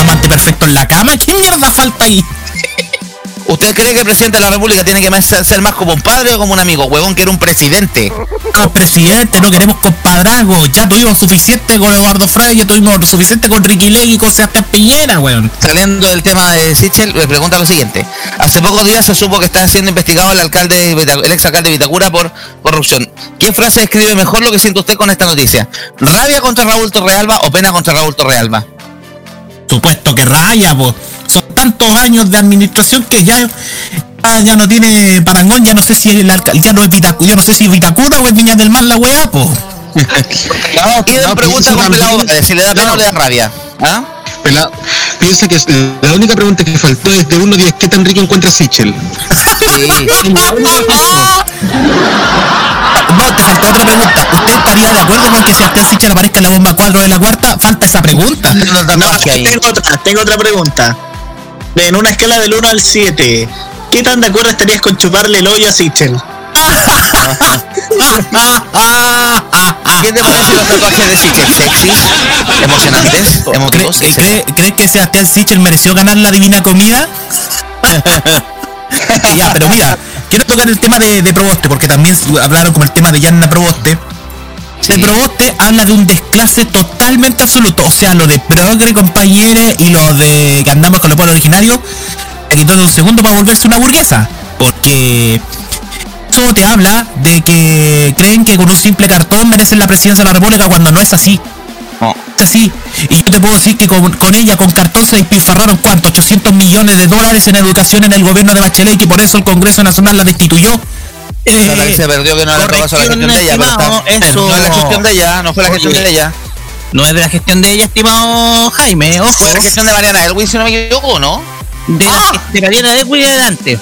amante perfecto en la cama. ¿Qué mierda falta ahí? [LAUGHS] ¿Usted cree que el presidente de la República tiene que ser más como un padre o como un amigo? Huevón, que era un presidente. Presidente, no queremos compadrazgo. Ya tuvimos suficiente con Eduardo Frey, ya tuvimos suficiente con Ricky Legui y con Sebastián Piñera, weón. Saliendo del tema de Sichel, le pregunta lo siguiente. Hace pocos días se supo que está siendo investigado el alcalde, el exalcalde de Vitacura por corrupción. ¿Qué frase describe mejor lo que siente usted con esta noticia? ¿Rabia contra Raúl Torrealba o pena contra Raúl Torrealba? Supuesto que raya, pues. Son tantos años de administración que ya, ya, ya no tiene parangón, ya no sé si el alcalde, ya no es Vitacura, yo no sé si es Vitacura o es Viña del Mar la weá, pues. y de no, pregunta con Pelado si le da pena no. o le da rabia. ¿Ah? Pelado, piensa que la única pregunta que faltó es de 1 a 10, ¿qué tan rico encuentra Sichel? [LAUGHS] No, te faltó otra pregunta. ¿Usted estaría de acuerdo con que Sebastián Sichel aparezca en la bomba 4 de la cuarta? Falta esa pregunta. No, tengo otra, tengo otra pregunta. En una escala del 1 al 7, ¿qué tan de acuerdo estarías con chuparle el hoyo a Sichel? ¿Qué te parecen los tatuajes de Sichel? ¿Sexys? ¿Emocionantes? ¿Emotivos? ¿Cree- cree- ¿Crees que Sebastián Sichel mereció ganar la divina comida? [LAUGHS] ya, pero mira, quiero tocar el tema de, de Proboste, porque también hablaron como el tema de Yanna Proboste. De Proboste habla de un desclase totalmente absoluto. O sea, lo de progre, compañeros, y lo de que andamos con los pueblos originarios, le quitó de un segundo para volverse una burguesa. Porque eso te habla de que creen que con un simple cartón merecen la presidencia de la República cuando no es así. Es así. Y yo te puedo decir que con, con ella, con cartón, se despilfarraron cuánto, 800 millones de dólares en educación en el gobierno de Bachelet y que por eso el Congreso Nacional la destituyó. Eh, se perdió que no la gestión de ella, pero está- estimado, no es la gestión de ella, no fue la gestión Oye, de ella. No es de la gestión de ella, estimado Jaime, ojo. Fue la gestión de Mariana Elwin, si no me equivoco, ¿no? De, la, de Mariana Elwin en adelante.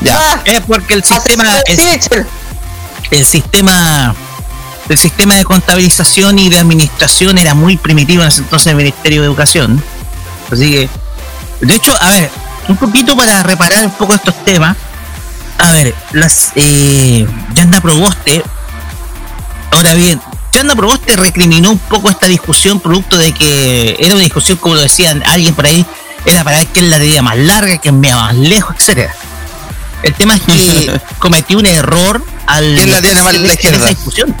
Ya. Es porque el sistema. El sistema. El sistema de contabilización y de administración era muy primitivo en ese entonces el Ministerio de Educación. Así que. De hecho, a ver, un poquito para reparar un poco estos temas. A ver, las eh, Yanda Proboste. Ahora bien, Yanda Proboste recriminó un poco esta discusión producto de que era una discusión, como lo decían alguien por ahí, era para ver quién la tenía más larga, quién me más lejos, etcétera. El tema es que [LAUGHS] cometió un error al ¿Quién la tiene más a la en esa discusión.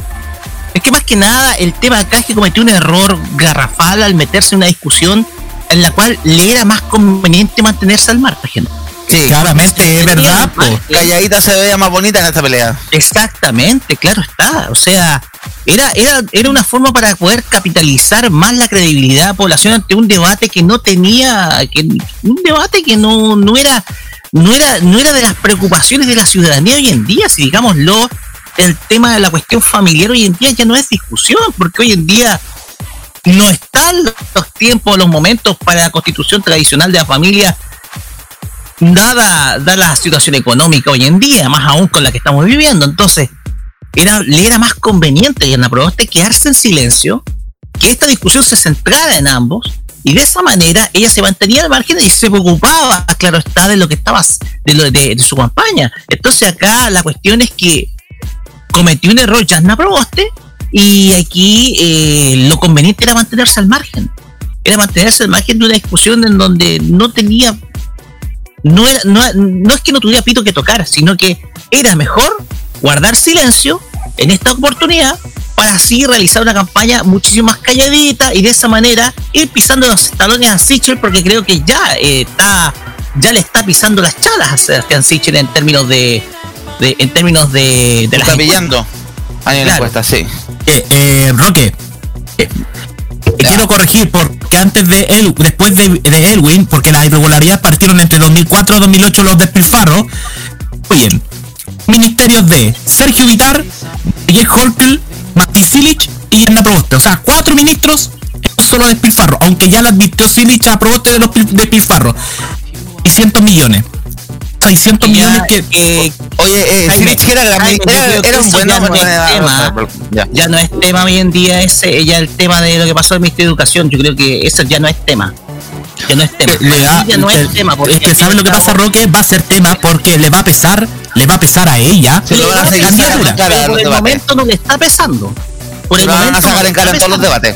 Es que más que nada el tema acá es que cometió un error garrafal al meterse en una discusión en la cual le era más conveniente mantenerse al margen. Sí. Claramente, es verdad. Calladita se veía más bonita en esta pelea. Exactamente, claro está. O sea, era, era, era una forma para poder capitalizar más la credibilidad de la población ante un debate que no tenía, que, un debate que no, no era, no era, no era de las preocupaciones de la ciudadanía hoy en día, si digámoslo, el tema de la cuestión familiar hoy en día ya no es discusión, porque hoy en día no están los tiempos, los momentos para la constitución tradicional de la familia dada, la situación económica hoy en día, más aún con la que estamos viviendo. Entonces, era, le era más conveniente y en quedarse en silencio, que esta discusión se centrara en ambos, y de esa manera ella se mantenía al margen y se preocupaba, claro está, de lo que estaba, de, lo, de su campaña. Entonces acá la cuestión es que cometió un error Jasna Proboste, y aquí eh, lo conveniente era mantenerse al margen. Era mantenerse al margen de una discusión en donde no tenía no, era, no, no es que no tuviera pito que tocar, sino que era mejor guardar silencio en esta oportunidad para así realizar una campaña muchísimo más calladita y de esa manera ir pisando los talones a Sichel porque creo que ya eh, está ya le está pisando las chalas a Sebastián Sichel en términos de, de- en términos de, de está pillando. Ahí en la Claro. encuesta, sí. Eh, eh, Roque, eh, quiero corregir porque antes de él, después de, de Elwin, porque las irregularidades partieron entre 2004 y 2008 los despilfarros. Oye, ministerios de Sergio Vitar, Miguel Holkel, Mati Silich y Ana Proboste. O sea, cuatro ministros en un solo despilfarro, aunque ya le advirtió Silich a Proboste de los pil- despilfarros. 600 millones. 600 Ya, millones que... eh, Oye, eh, Jaime, era, Jaime, era, creo que era un buen ya no tema. Ya. ya no es tema hoy en día ese, ya el tema de lo que pasó en el Ministerio de Educación, yo creo que eso ya no es tema. Que no es tema. le da- Ya no es que- tema, porque es que ¿sabes lo que pasa, Roque? Va a ser tema porque le va a pesar, le va a pesar a ella. Se lo van a sacar en cara por el momento no le está pesando. Por el van a momento sacar en cara en todos los debates.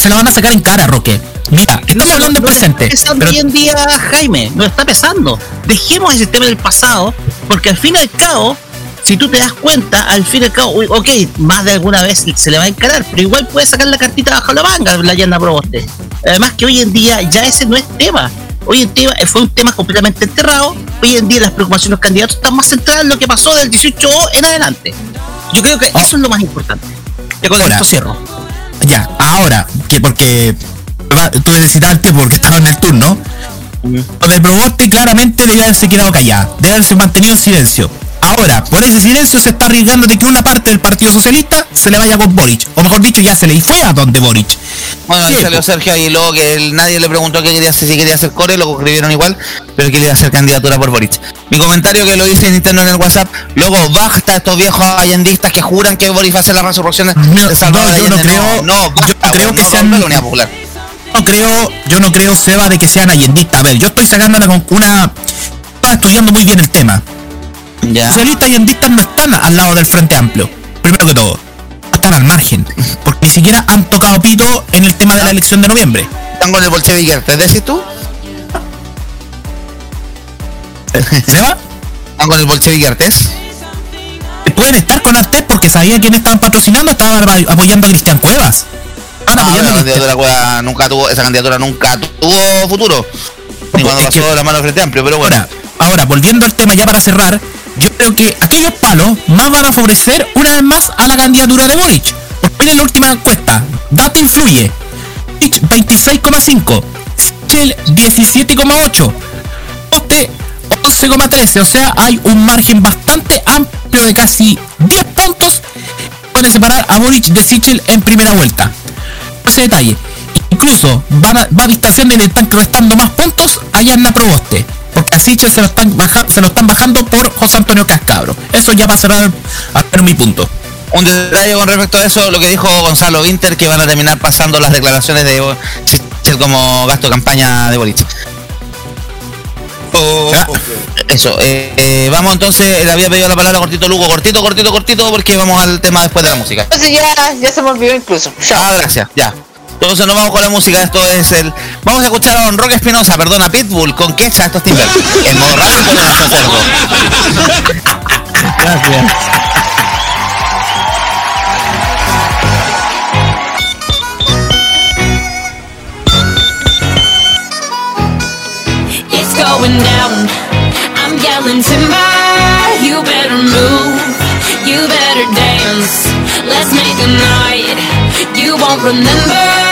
Se la van a sacar en cara, Roque. Mira, estamos hablando en No presente. está pesando pero- hoy en día, Jaime, no está pesando. Dejemos ese tema del pasado, porque al fin y al cabo, si tú te das cuenta, al fin y al cabo, ok, más de alguna vez se le va a encarar, pero igual puede sacar la cartita bajo la manga la Yanda Proboste. Además que hoy en día ya ese no es tema. Hoy en día fue un tema completamente enterrado. Hoy en día las preocupaciones de los candidatos están más centradas en lo que pasó del 18 en adelante. Yo creo que Oh. eso es lo más importante. Ya con Ahora. esto cierro. Ya, ahora, que porque va- tú necesitaste porque estaba en el turno, lo de Proboste claramente debe haberse quedado callada, debe haberse mantenido en silencio. Ahora, por ese silencio se está arriesgando de que una parte del Partido Socialista se le vaya con Boric, o mejor dicho, ya se le fue a donde Boric. Bueno, ahí salió po. Sergio Aguiló, que él- nadie le preguntó qué quería hacer, si quería hacer core, lo escribieron igual, pero que quería hacer candidatura por Boric. Mi comentario que lo hice en interno en el WhatsApp, luego basta estos viejos allendistas que juran que Boric va a hacer las resurrecciones No, de Salvador no, yo no creo- no, yo no basta, creo que no sean- la unidad popular. no creo, yo no creo, Seba, de que sean allendistas. A ver, yo estoy sacando una, con- una estaba estudiando muy bien el tema. Ya. Socialistas y allendistas no están al lado del Frente Amplio. Primero que todo, están al margen, porque ni siquiera han tocado pito en el tema de la elección de noviembre. Están con el bolchevique, ¿te decís tú? ¿Seba? Están con el bolchevique Artés. Pueden estar con Artés porque sabía quién estaban patrocinando, estaban ap- apoyando a Cristian Cuevas. Estaban No, apoyando la a Cristian- candidatura Cueva nunca tuvo, esa candidatura nunca tuvo futuro. Ni cuando pasó que- la mano Frente Amplio, pero bueno. Ahora, ahora, volviendo al tema ya para cerrar, yo creo que aquellos palos más van a favorecer una vez más a la candidatura de Boric. Miren la última encuesta. Data influye. Boric 26,5. Shell 17,8. Poste 11,13. O sea, hay un margen bastante amplio de casi 10 puntos puede separar a Boric de Sichel en primera vuelta. Ese detalle. Incluso van a- va a y le están restando más puntos a Yanna Proboste. Porque a Sichel se lo están baja- se lo están bajando por José Antonio Cascabro. Eso ya va a cerrar a ver mi punto. Un detalle con respecto a eso, lo que dijo Gonzalo Winter, que van a terminar pasando las declaraciones de Sichel como gasto de campaña de Boric. Ya. Eso, eh, eh, vamos entonces, le había pedido la palabra cortito Lugo, cortito, cortito, cortito, porque vamos al tema después de la música. Entonces ya, ya se me olvidó incluso. Chao. Ah, gracias, ya. Entonces nos vamos con la música, esto es el... Vamos a escuchar a Don Roque Espinosa, perdona, Pitbull, con Quecha, esto es Timber. El modo radio con el cerdo. Gracias. It's going down. I'm yelling timber. You better move. You better dance. Let's make a night. You won't remember.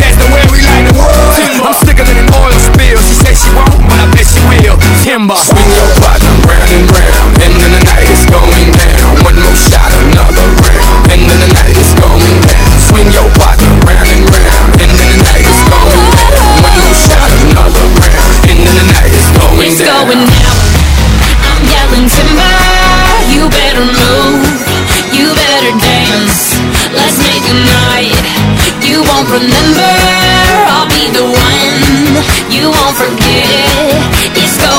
Timber, swing your partner round and round, and then the night is going down. One more shot, another round, and then the night is going down. Swing your partner round and round, and then the night is going down. One more shot, another round, and then the night is going It's down. going down. I'm yelling timber. You better move. You better dance. Let's make a night. You won't remember. I'll be the one. You won't forget.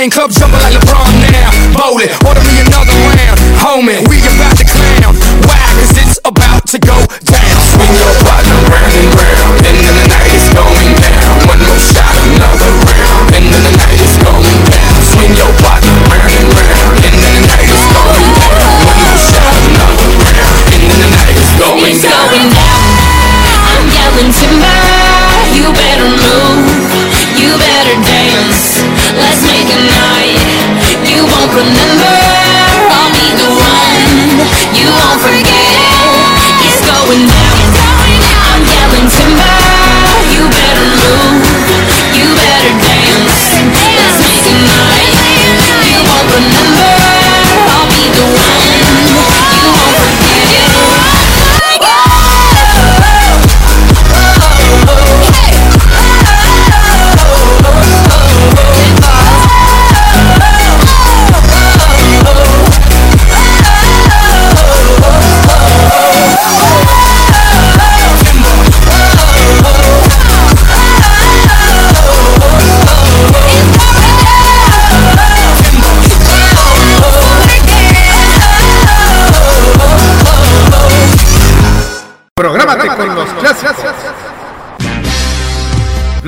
thing. Club jumping like LeBron now. Bowl it, order me another round. Homie, we about to clown. Why? Cause it's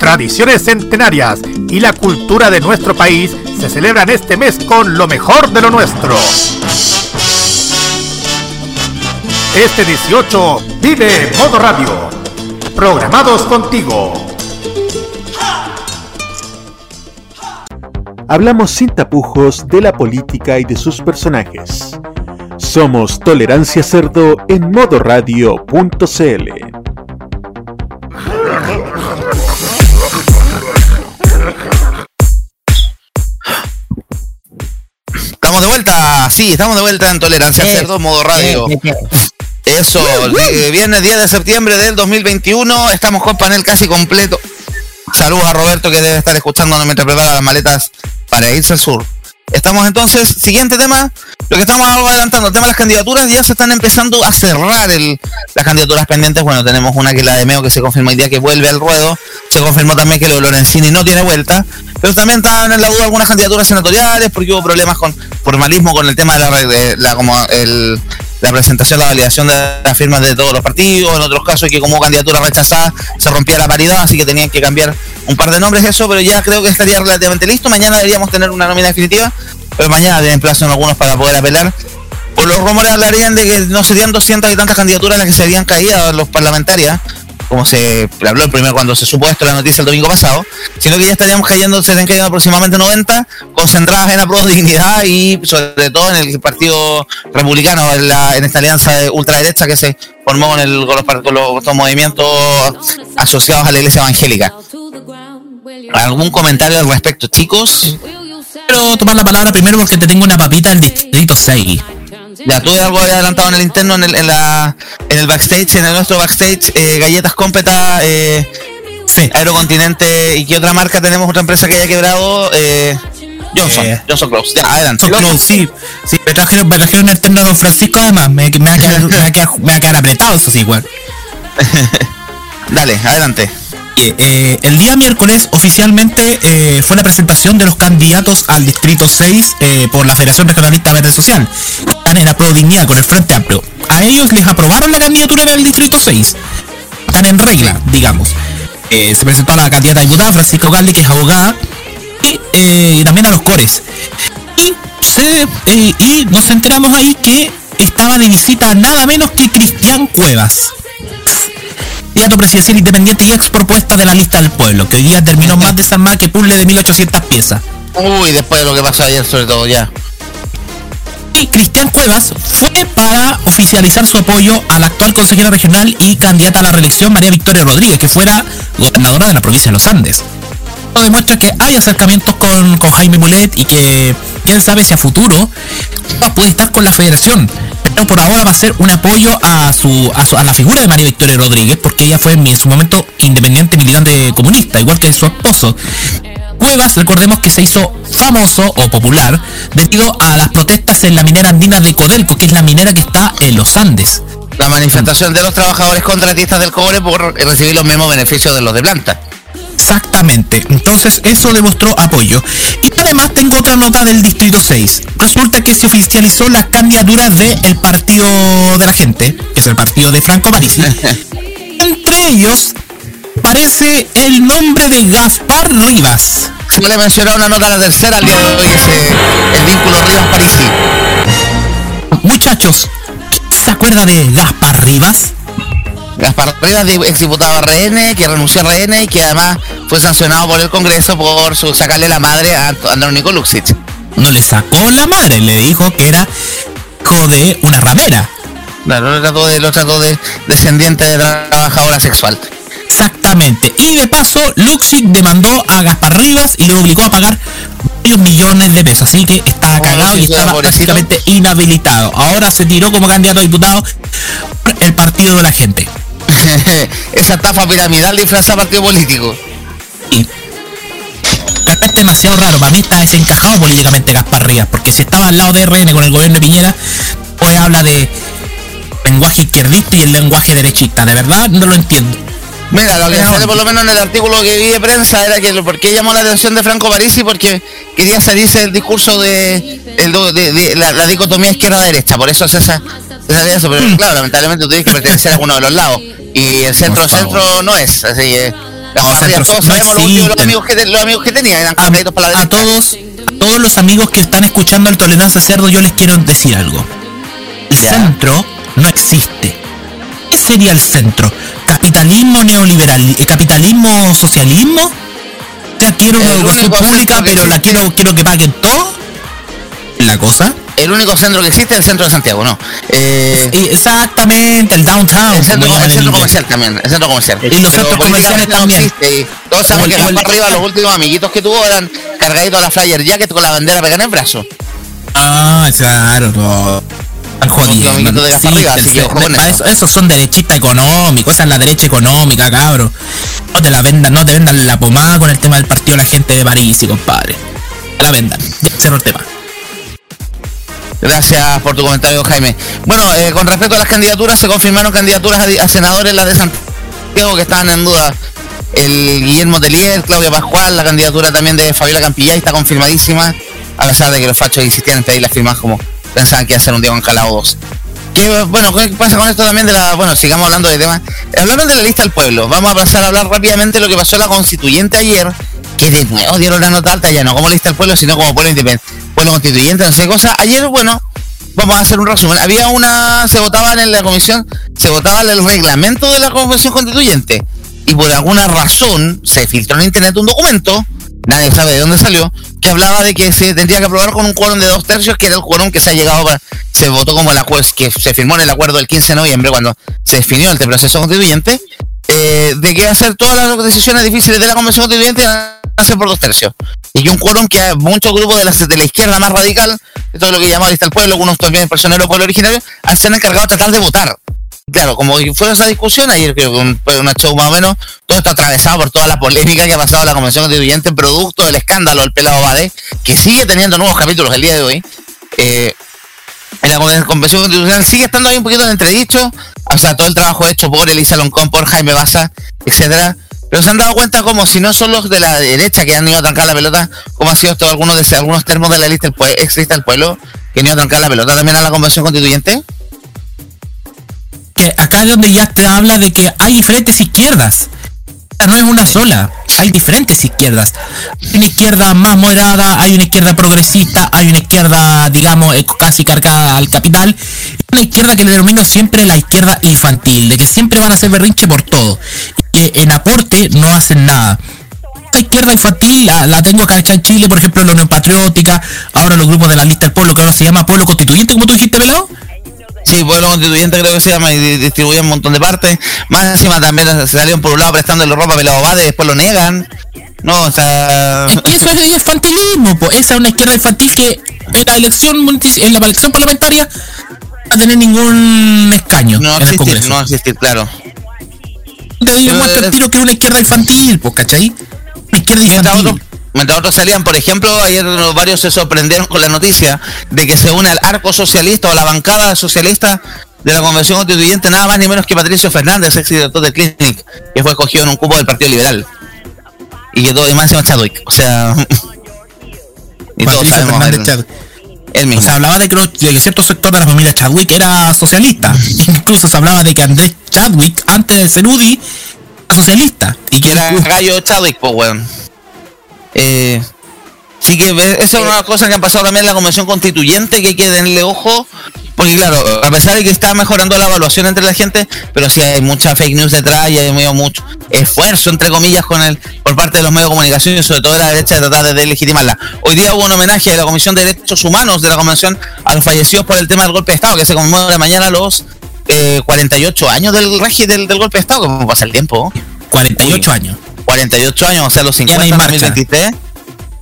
Tradiciones centenarias y la cultura de nuestro país se celebran este mes con lo mejor de lo nuestro. Este 18 vive Modo Radio. Programados contigo. Hablamos sin tapujos de la política y de sus personajes. Somos Tolerancia Cerdo en modoradio.cl. Estamos de vuelta, sí, estamos de vuelta en Tolerancia Eh, Cerdo, modo radio. eh, eh, Eso, de- viernes 10 de septiembre del 2021, estamos con panel casi completo. Saludos a Roberto que debe estar escuchándonos mientras prepara las maletas para irse al sur. Estamos entonces, siguiente tema, lo que estamos adelantando, el tema de las candidaturas, ya se están empezando a cerrar el- las candidaturas pendientes. Bueno, tenemos una que es la de Meo que se confirmó hoy día que vuelve al ruedo, se confirmó también que lo de Lorenzini no tiene vuelta, pero también estaban en la duda algunas candidaturas senatoriales porque hubo problemas con formalismo con el tema de la, de la como el la presentación, la validación de las firmas de todos los partidos, en otros casos que como candidatura rechazada se rompía la paridad, así que tenían que cambiar un par de nombres eso, pero ya creo que estaría relativamente listo. Mañana deberíamos tener una nómina definitiva, pero mañana tienen plazo en algunos para poder apelar. Por los rumores hablarían de que no serían 200 y tantas candidaturas las que se habían caído los parlamentarias, como se habló el primero cuando se supo esto la noticia el domingo pasado, sino que ya estaríamos cayendo, se estarían cayendo aproximadamente 90, concentradas en la dignidad y sobre todo en el partido republicano, en, la- en esta alianza de ultraderecha que se formó con, el, con los, con los- estos movimientos asociados a la iglesia evangélica. ¿Algún comentario al respecto, chicos? Quiero tomar la palabra primero porque te tengo una papita del distrito 6. Ya, tú algo habías adelantado en el interno, en el, en la, en el backstage, en el nuestro backstage, eh, galletas Competa, eh, Aerocontinente, ¿y qué otra marca tenemos? Otra empresa que haya quebrado, eh, Johnson, Eh, Johnson Close. Ya, adelante. Son close, sí. Sí, me trajeron, me trajeron el terno de Don Francisco además. Me, me, va a quedar, me, va a quedar, me va a quedar apretado, eso sí, igual. [LAUGHS] Dale, adelante. Eh, eh, el día miércoles oficialmente eh, fue la presentación de los candidatos al distrito 6 eh, por la Federación Regionalista Verde Social. Están en la Pro Dignidad con el Frente Amplio. A ellos les aprobaron la candidatura del distrito 6. Están en regla, digamos. Se presentó a la candidata diputada Francisco Galli, que es abogada, y también a los cores. Y, y nos enteramos ahí que estaba de visita nada menos que Cristian Cuevas candidato presidencial independiente y ex propuesta de la lista del pueblo, que hoy día terminó más desarmada que puzzle de 1800 piezas. Uy, después de lo que pasó ayer, sobre todo, ya. Y Cristian Cuevas fue para oficializar su apoyo a la actual consejera regional y candidata a la reelección María Victoria Rodríguez, que fuera gobernadora de la provincia de los Andes. Esto demuestra que hay acercamientos con, con Jaime Mulet y que quién sabe si a futuro puede estar con la federación. Por ahora va a ser un apoyo a su, a, su- a la figura de María Victoria Rodríguez, porque ella fue en, su momento independiente militante comunista, igual que su esposo. Cuevas, recordemos que se hizo famoso o popular debido a las protestas en la minera andina de Codelco, que es la minera que está en los Andes. La manifestación de los trabajadores contratistas del cobre por recibir los mismos beneficios de los de planta. Exactamente. Entonces eso demostró apoyo. Y además tengo otra nota del Distrito 6. Resulta que se oficializó las candidaturas del Partido de la Gente, que es el partido de Franco Parisi. [LAUGHS] Entre ellos aparece el nombre de Gaspar Rivas. Se le mencionó una nota a la tercera al día de hoy, ese, el vínculo Rivas-Parisi. Muchachos, ¿se acuerda de Gaspar Rivas? Gaspar Rivas, di- exdiputado a RN, que renunció a RN y que además fue sancionado por el Congreso por su, sacarle la madre a Andrónico Luxich. No le sacó la madre, le dijo que era hijo de una ramera. Claro, lo trató de, lo trató de descendiente de trabajadora sexual. Exactamente. Y de paso, Luxit demandó a Gaspar Rivas y le obligó a pagar varios millones de pesos. Así que estaba cagado y estaba pobrecito. prácticamente inhabilitado. Ahora se tiró como candidato a diputado por el partido de la gente. [LAUGHS] Esa estafa piramidal disfrazada partido político. Y es demasiado raro. Para mí está desencajado políticamente Gaspar Rivas. Porque si estaba al lado de RN con el gobierno de Piñera, pues habla de lenguaje izquierdista y el lenguaje derechista. De verdad, no lo entiendo. Mira, lo que sale por lo menos en el artículo que vi de prensa era que por qué llamó la atención de Franco Parisi porque quería salirse del discurso de, el do- de- de la, la dicotomía izquierda-derecha, por eso César, César eso, pero claro, lamentablemente tú tienes que pertenecer a uno de los lados. Y el centro-centro no es, así que no sabemos lo los amigos que, los amigos que tenía eran candidatos para la a todos, a todos los amigos que están escuchando el Tolerancia Cerdo, yo les quiero decir algo. El centro no existe. ¿Qué sería el centro? ¿Capitalismo neoliberal? eh, ¿Capitalismo socialismo? Ya quiero una educación pública, pero la quiero, quiero que paguen todo. La cosa. El único centro que existe es el centro de Santiago, ¿no? Eh, Y Exactamente, el downtown. el centro, el comercial también, el centro comercial. Y los Pero centros comerciales también. existe, y todos sabemos que Igual- Gaspar Rivas, los últimos amiguitos que tuvo eran cargaditos a la flyer jacket con la bandera pegada en el brazo. Ah, claro, no. De Sí, así que con eso. eso- esos son derechistas económicos, esa es la derecha económica, cabro. No te la vendan, no te vendan la pomada con el tema del partido de la gente de París, compadre. Te la vendan. Ya, [LAUGHS] Cierro el tema. Gracias por tu comentario, Jaime. Bueno, eh, con respecto a las candidaturas, se confirmaron candidaturas a, di- a senadores, las de Santiago, que estaban en duda. El Guillermo Telier, Claudia Pascual, la candidatura también de Fabiola Campillay está confirmadísima, a pesar de que los fachos insistían en pedir las firmas como pensaban que iba a ser un Diego Encalao 2. ¿Qué, bueno, ¿qué pasa con esto también de la... Bueno, sigamos hablando de temas. Hablaron de la lista del pueblo. Vamos a pasar a hablar rápidamente de lo que pasó en la constituyente ayer, que de nuevo dieron la nota alta, ya no como lista del pueblo, sino como pueblo independiente, pueblo constituyente, no sé cosa. Ayer, bueno, vamos a hacer un resumen. Había una... Se votaba en la comisión, se votaba el reglamento de la convención constituyente. Y por alguna razón se filtró en internet un documento, nadie sabe de dónde salió, que hablaba de que se tendría que aprobar con un quórum de dos tercios, que era el quórum que se ha llegado para, se votó como la juez que se firmó en el acuerdo del 15 de noviembre cuando se definió el proceso constituyente, eh, de que hacer todas las decisiones difíciles de la convención constituyente van a por dos tercios. Y que un quórum que muchos grupos de la, de la izquierda más radical, esto es lo que llamaba lista del pueblo, algunos también personeros pueblo originario, se han encargado de tratar de votar. Claro, como fue esa discusión, ayer que un, fue una show más o menos, todo esto atravesado por toda la polémica que ha pasado la Convención Constituyente, producto del escándalo del pelado Bade, que sigue teniendo nuevos capítulos el día de hoy. Eh, en la Conven- Convención Constitucional sigue estando ahí un poquito en entredicho, o sea, todo el trabajo hecho por Elisa Loncón, por Jaime Baza, etcétera. Pero se han dado cuenta como si no son los de la derecha que han ido a trancar la pelota, como han sido estos algunos de algunos termos de la lista del ex lista del pueblo, que han ido a trancar la pelota también a la Convención Constituyente. Acá es donde ya te habla de que hay diferentes izquierdas. No es una sola, hay diferentes izquierdas. Hay una izquierda más moderada, hay una izquierda progresista, hay una izquierda, digamos, eh, casi cargada al capital, y una izquierda que le denomino siempre la izquierda infantil, de que siempre van a hacer berrinche por todo, y que en aporte no hacen nada. La izquierda infantil la, la tengo acá en Chile, por ejemplo, la Unión Patriótica, ahora los grupos de la lista del pueblo, que ahora se llama Pueblo Constituyente, como tú dijiste, pelado. Sí, pueblo constituyente creo que se llama y di- distribuyen un montón de partes. Más encima también se salieron por un lado prestándole ropa a Pelado Bade y después lo negan. No, o sea... Y eso es infantilismo, pues esa es una izquierda infantil que en la elección en la elección parlamentaria a tener ningún escaño No en el existir, no existir, claro. Te digo, muestra el es- tiro que es una izquierda infantil, pues, ¿cachai? Una izquierda infantil. Mientras otros salían, por ejemplo, ayer varios se sorprendieron con la noticia de que se une al arco socialista o la bancada socialista de la Convención Constituyente, nada más ni menos que Patricio Fernández, ex director de Clinic, que fue escogido en un cupo del Partido Liberal. Y que todo, y más Chadwick, o sea. [LAUGHS] y todos sabemos el- mismo. Se hablaba de que, los- de que cierto sector de la familia Chadwick era socialista. [LAUGHS] Incluso se hablaba de que Andrés Chadwick, antes de ser UDI, era socialista. Y que era gallo Chadwick, pues, weón. Eh, sí que esa es una cosa que han pasado también en la convención constituyente, que hay que tenerle ojo, porque claro, a pesar de que está mejorando la evaluación entre la gente, pero sí hay mucha fake news detrás y hay mucho esfuerzo, entre comillas, con el por parte de los medios de comunicación y sobre todo de la derecha de tratar de deslegitimarla. Hoy día hubo un homenaje de la Comisión de Derechos Humanos de la Convención a los fallecidos por el tema del golpe de Estado, que se conmemora mañana los eh, 48 años del, del, del golpe de Estado, como pasa el tiempo. 48 años. 48 años, o sea, los 50 hay en marcha. 2023.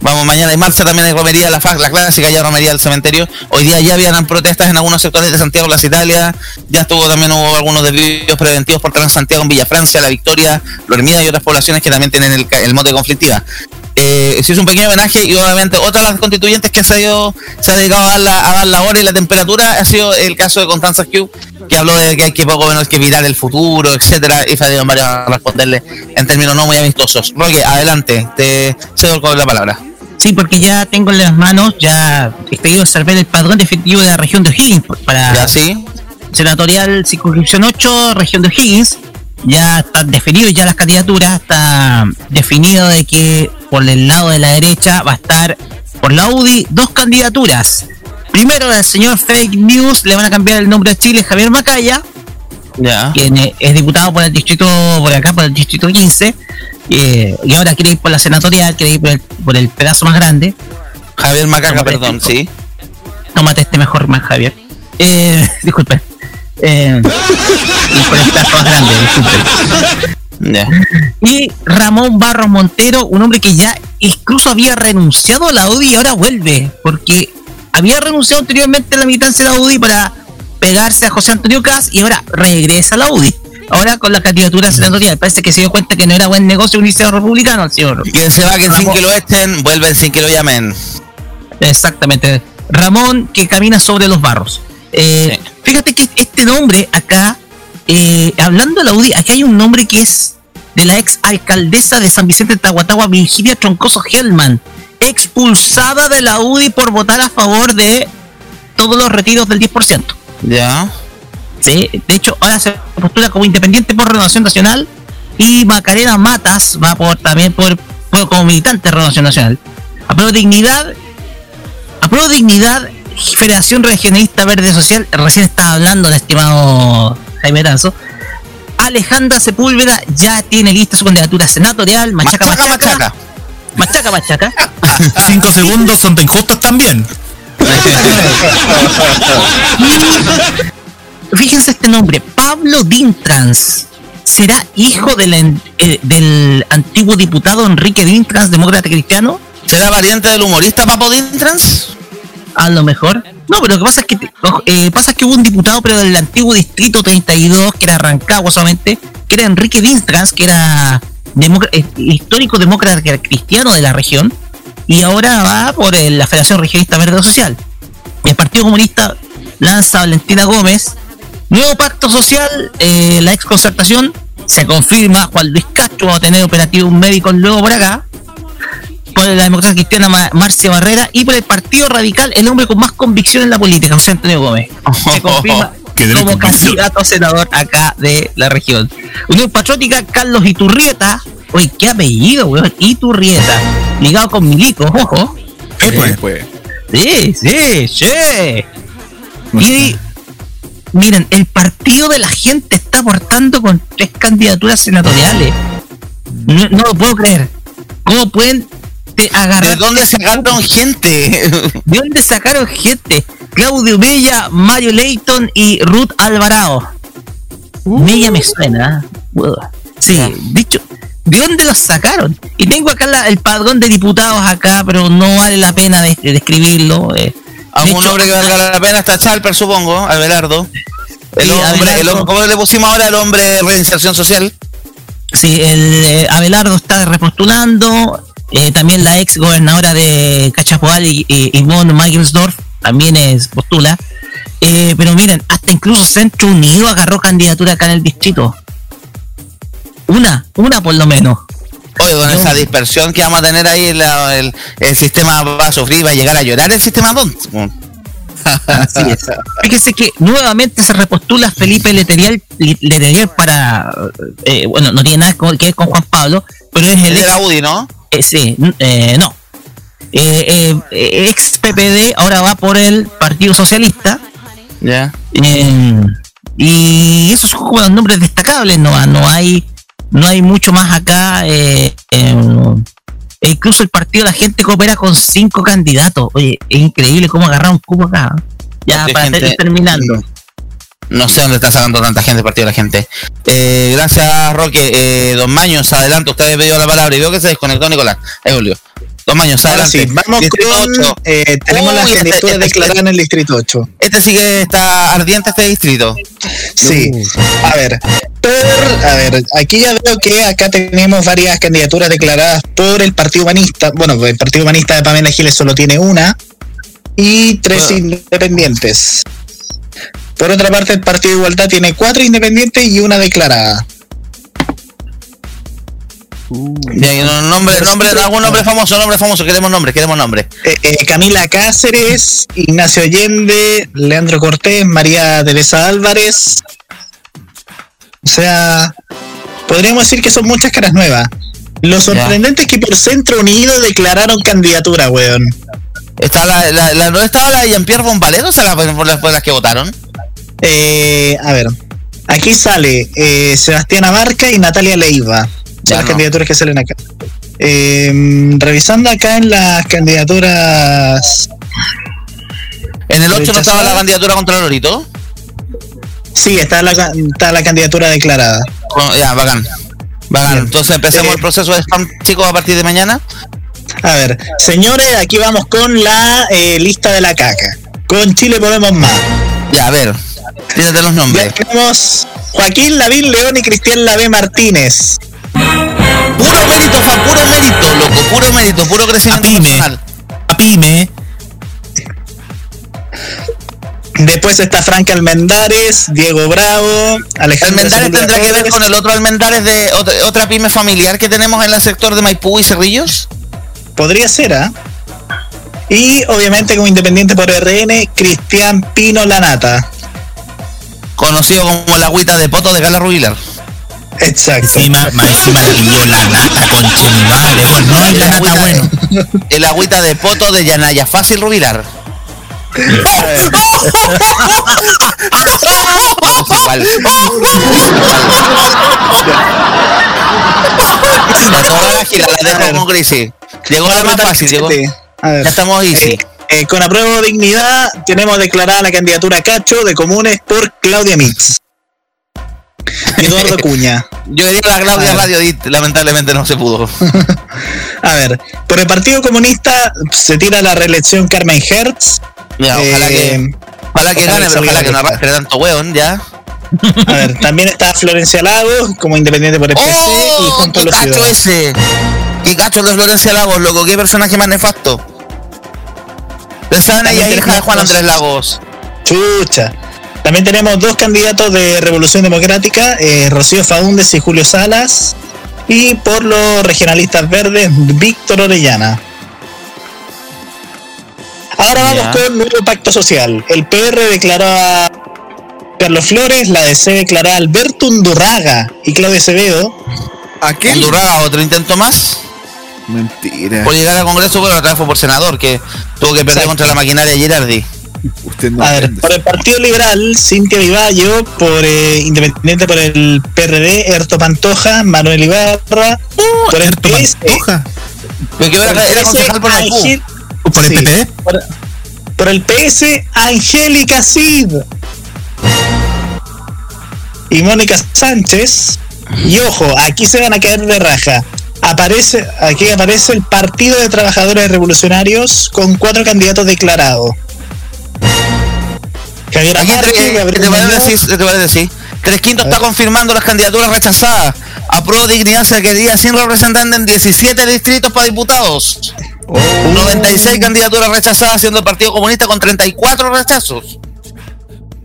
Vamos, mañana hay marcha, también hay romería, la, la clásica ya romería del cementerio. Hoy día ya habían protestas en algunos sectores de Santiago, Las Italia. Ya estuvo también hubo algunos desvíos preventivos por Transantiago en Villa Francia, La Victoria, Lormida y otras poblaciones que también tienen el, el mote conflictiva. Eh, se hizo un pequeño homenaje y obviamente otra de las constituyentes que se ha, ido- se ha dedicado a dar, la, a dar la hora y la temperatura ha sido el caso de Constanza Q, que habló de que hay que poco menos que mirar el futuro, etcétera, y Fabio Mario a responderle en términos no muy amistosos. Roque, adelante, te cedo con la palabra. Sí, porque ya tengo en las manos, ya expedido a saber el padrón definitivo de la región de O'Higgins para Ya, sí. senatorial circunscripción 8, región de O'Higgins. Ya están definidos ya las candidaturas, está definido de que por el lado de la derecha va a estar por la UDI dos candidaturas. Primero el señor Fake News, le van a cambiar el nombre a Chile, Javier Macaya, Ya. quien es diputado por el distrito, por acá, por el distrito 15, eh, y ahora quiere ir por la senatorial, quiere ir por el, por el pedazo más grande. Javier Macaca, perdón, sí. Tómate este mejor más, Javier. Eh, [LAUGHS] disculpe. Eh, y Ramón Barros Montero, un hombre que ya incluso había renunciado a la UDI y ahora vuelve, porque había renunciado anteriormente a la militancia de la UDI para pegarse a José Antonio Caz y ahora regresa a la UDI. Ahora con la candidatura senatorial, parece que se dio cuenta que no era buen negocio unirse a los republicanos, el señor. Quien se va, que sin que lo echen, vuelven sin que lo llamen. Exactamente. Ramón que camina sobre los barros. Eh, Fíjate que este nombre acá, eh, hablando de la UDI, aquí hay un nombre que es de la ex alcaldesa de San Vicente de Tahuatahua, Virginia Troncoso Hellman, expulsada de la UDI por votar a favor de todos los retiros del 10%. Ya. Sí, de hecho, ahora se postula como independiente por Renovación Nacional y Macarena Matas va por también por, por como militante de Renovación Nacional. A Pro Dignidad, a Pro Dignidad, Federación Regionalista Verde Social, recién estaba hablando el estimado Jaime Tanzo. Alejandra Sepúlveda ya tiene lista su candidatura senatorial, machaca, machaca, machaca, machaca, machaca. [LAUGHS] Cinco segundos son injustos también. [LAUGHS] Fíjense este nombre, Pablo Dintrans. ¿Será hijo de la eh, del antiguo diputado Enrique Dintrans, demócrata cristiano? ¿Será variante del humorista Papo Dintrans? A lo mejor. No, pero lo que pasa es que eh, pasa que hubo un diputado, pero del antiguo distrito 32, que era Rancagua solamente, que era Enrique Dintrans, que era eh, histórico demócrata cristiano de la región, y ahora va por la Federación Regionalista Verde Social. El Partido Comunista lanza a Valentina Gómez. Nuevo pacto social, eh, la ex concertación, se confirma, Juan Luis Castro va a tener operativo un médico luego por acá. Por la democracia cristiana Ma- Marcia Barrera y por el Partido Radical, el hombre con más convicción en la política, José Antonio Gómez. Se [LAUGHS] confirma como candidato a senador acá de la región. Unión Patriótica, Carlos Iturrieta. Uy, qué apellido, weón. Iturrieta. Ligado con Milico, ojo. Eh, pues. Sí, sí, sí. Y miren, el partido de la gente está aportando con tres candidaturas senatoriales. No, no lo puedo creer. ¿Cómo pueden te agarrar? ¿De dónde sacaron gente? [LAUGHS] ¿De dónde sacaron gente? Claudio Bella, Mario Leighton y Ruth Alvarado. Bella me suena. ¿eh? Uh, Sí, dicho, ¿de dónde los sacaron? Y tengo acá la- el padrón de diputados acá, pero no vale la pena de- de describirlo. eh. Algún hecho, nombre que valga la pena está Chalper, supongo, Abelardo. El Sí, hombre, Abelardo. el hombre- ¿Cómo le pusimos ahora el hombre de reinserción social? Sí, el eh, Abelardo está repostulando. Eh, también la ex gobernadora de Cachapoal y, y Yvonne Michelsdorf también es postula. Eh, pero miren, hasta incluso Centro Unido agarró candidatura acá en el distrito. Una, una por lo menos. Oye, con esa dispersión que vamos a tener ahí, la- el, el sistema va a sufrir, va a llegar a llorar el sistema DONT. [LAUGHS] Así es. Fíjese que nuevamente se repostula Felipe Leteriel, Leteriel para, eh, bueno, no tiene nada que ver con Juan Pablo, pero es el de la UDI, ¿no? Eh, sí, eh, no. Eh, eh, ex PPD ahora va por el Partido Socialista. Ya. Eh, y esos son como los nombres destacables, no, no hay no hay mucho más acá. eh, eh, e incluso el partido La Gente coopera con cinco candidatos. Oye, es increíble cómo agarrar un cubo acá. Ya para gente- terminando. No sé dónde está sacando tanta gente partido de la gente. Eh, gracias, Roque. Eh, don Maños, adelante. Usted había pedido la palabra y veo que se desconectó Nicolás. Ahí volvió. Don Maños, adelante. sí, vamos Distrito con. 8. eh, tenemos las este- este- declaradas en el distrito 8. Este sí que está ardiente este distrito. Sí, a ver, por, a ver, aquí ya veo que acá tenemos varias candidaturas declaradas por el Partido Humanista. Bueno, el Partido Humanista de Pamela Giles solo tiene una y tres independientes. Por otra parte, el Partido de Igualdad tiene cuatro independientes y una declarada. Bien, un nombre, nombre, algún nombre famoso, nombre famoso. Queremos nombre, queremos nombre. Eh, eh, Camila Cáceres, Ignacio Allende, Leandro Cortés, María Teresa Álvarez. O sea, podríamos decir que son muchas caras nuevas. Lo sorprendente es que por Centro Unido declararon candidatura, weón. ¿Está la, la, la- ¿No estaba la de Jean-Pierre Bombalero? ¿O sea, la, por, las, por las que votaron? Eh, a ver, aquí sale eh, Sebastián Abarca y Natalia Leiva. Ya las no. candidaturas que salen acá. Eh, revisando acá en las candidaturas. ¿En el 8 no estaba la candidatura contra Lorito? Sí, está la, está la candidatura declarada. Con- ya, bacán. Bacán. Entonces empecemos el proceso de spam, chicos, a partir de mañana. A ver, señores, aquí vamos con la eh, lista de la caca. Con Chile Podemos Más. Ya, a ver. Tírate los nombres. Ya tenemos Joaquín Lavín León y Cristian Lavé Martínez. Puro mérito, puro mérito, loco. Puro mérito, puro crecimiento personal. Pyme. Después está Frank Almendares, Diego Bravo, Alejandro Almendares tendrá que ver con el otro Almendares de otra, otra pyme familiar que tenemos en el sector de Maipú y Cerrillos. Podría ser, ¿ah? Y obviamente como independiente por RN, Cristian Pino Lanata. Conocido como la agüita de poto de Gala Rubilar. Exacto. Encima, más encima le pidió la nata con madre, bueno, no hay la nata bueno. El agüita de poto de Yanaya Fácil Rubilar. La gira la dejo con Grisi. Llegó la más fácil, llegó. Ya estamos easy. Eh, eh, con apruebo dignidad tenemos declarada la candidatura Cacho de Comunes por Claudia Mix. Eduardo [LAUGHS] Cuña. Yo diría la Claudia. Radio Dit, lamentablemente no se pudo. [LAUGHS] A ver, por el Partido Comunista se tira la reelección Carmen Hertz. Ya, ojalá que, ojalá que gane, pero ojalá que no arrastre tanto hueón, ya. A ver, también está Florencia Lagos como independiente por el PC y ¡Oh! junto a ¡Qué los ese! ¡Qué cacho es Florencia Lagos, loco! ¡Qué personaje más nefasto! Ella, También hija de Juan Andrés Lagos. Chucha. También tenemos dos candidatos de Revolución Democrática, eh, Rocío Faúndez y Julio Salas. Y por los regionalistas verdes, Víctor Orellana. Ahora vamos Ya. con nuevo pacto social. El PR declaró a Carlos Flores, la DC declaró a Alberto Undurraga y Claudia Acevedo. ¿Aquel? Hondurraga, otro intento más. Mentira. Por llegar al Congreso, pero otra vez fue por senador, que tuvo que perder Exacto. contra la maquinaria Girardi. Usted no A ver, por el Partido Liberal, Cintia Vivallo, por eh, Independiente por el PRD, Erto Pantoja, Manuel Ibarra, por el PS, Pantoja. Pero que por era, el era PS, concejal por Maipú. Ángel- ¿Por el sí, PP? por, por el PS, Angélica Cid y Mónica Sánchez. Y ojo, aquí se van a caer de raja. Aparece, aquí aparece el Partido de Trabajadores Revolucionarios con cuatro candidatos declarados. Javier Aquí Amarque, entre- Gabriel ¿qué te te decir? Cresquinto está confirmando las candidaturas rechazadas. Aprobó Dignidad se quería sin representante en 17 distritos para diputados. 96 candidaturas rechazadas, siendo el Partido Comunista con 34 rechazos.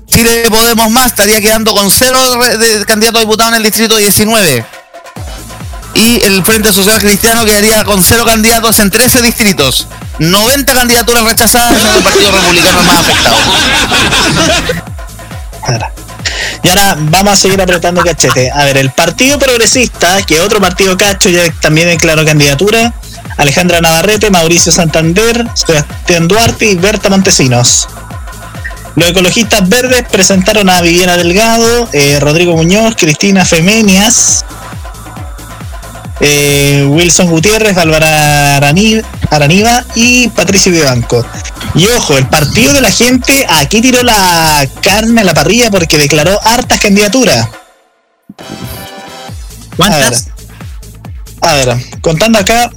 Chile Podemos Más estaría quedando con cero re- de candidatos a diputados en el distrito 19. Y el Frente Social Cristiano quedaría con cero candidatos en 13 distritos. 90 candidaturas rechazadas, siendo el Partido Republicano más afectado. Y ahora vamos a seguir apretando cachete. A ver, el Partido Progresista, que otro partido cacho ya también declaró candidatura. Alejandra Navarrete, Mauricio Santander, Sebastián Duarte y Berta Montesinos. Los ecologistas verdes presentaron a Viviana Delgado, eh, Rodrigo Muñoz, Cristina Femenias, eh, Wilson Gutiérrez, Arani- Araniva y Patricio Vivanco. Y ojo, el partido de la gente aquí tiró la carne a la parrilla porque declaró hartas candidaturas. ¿Cuántas? A ver, a ver, contando acá,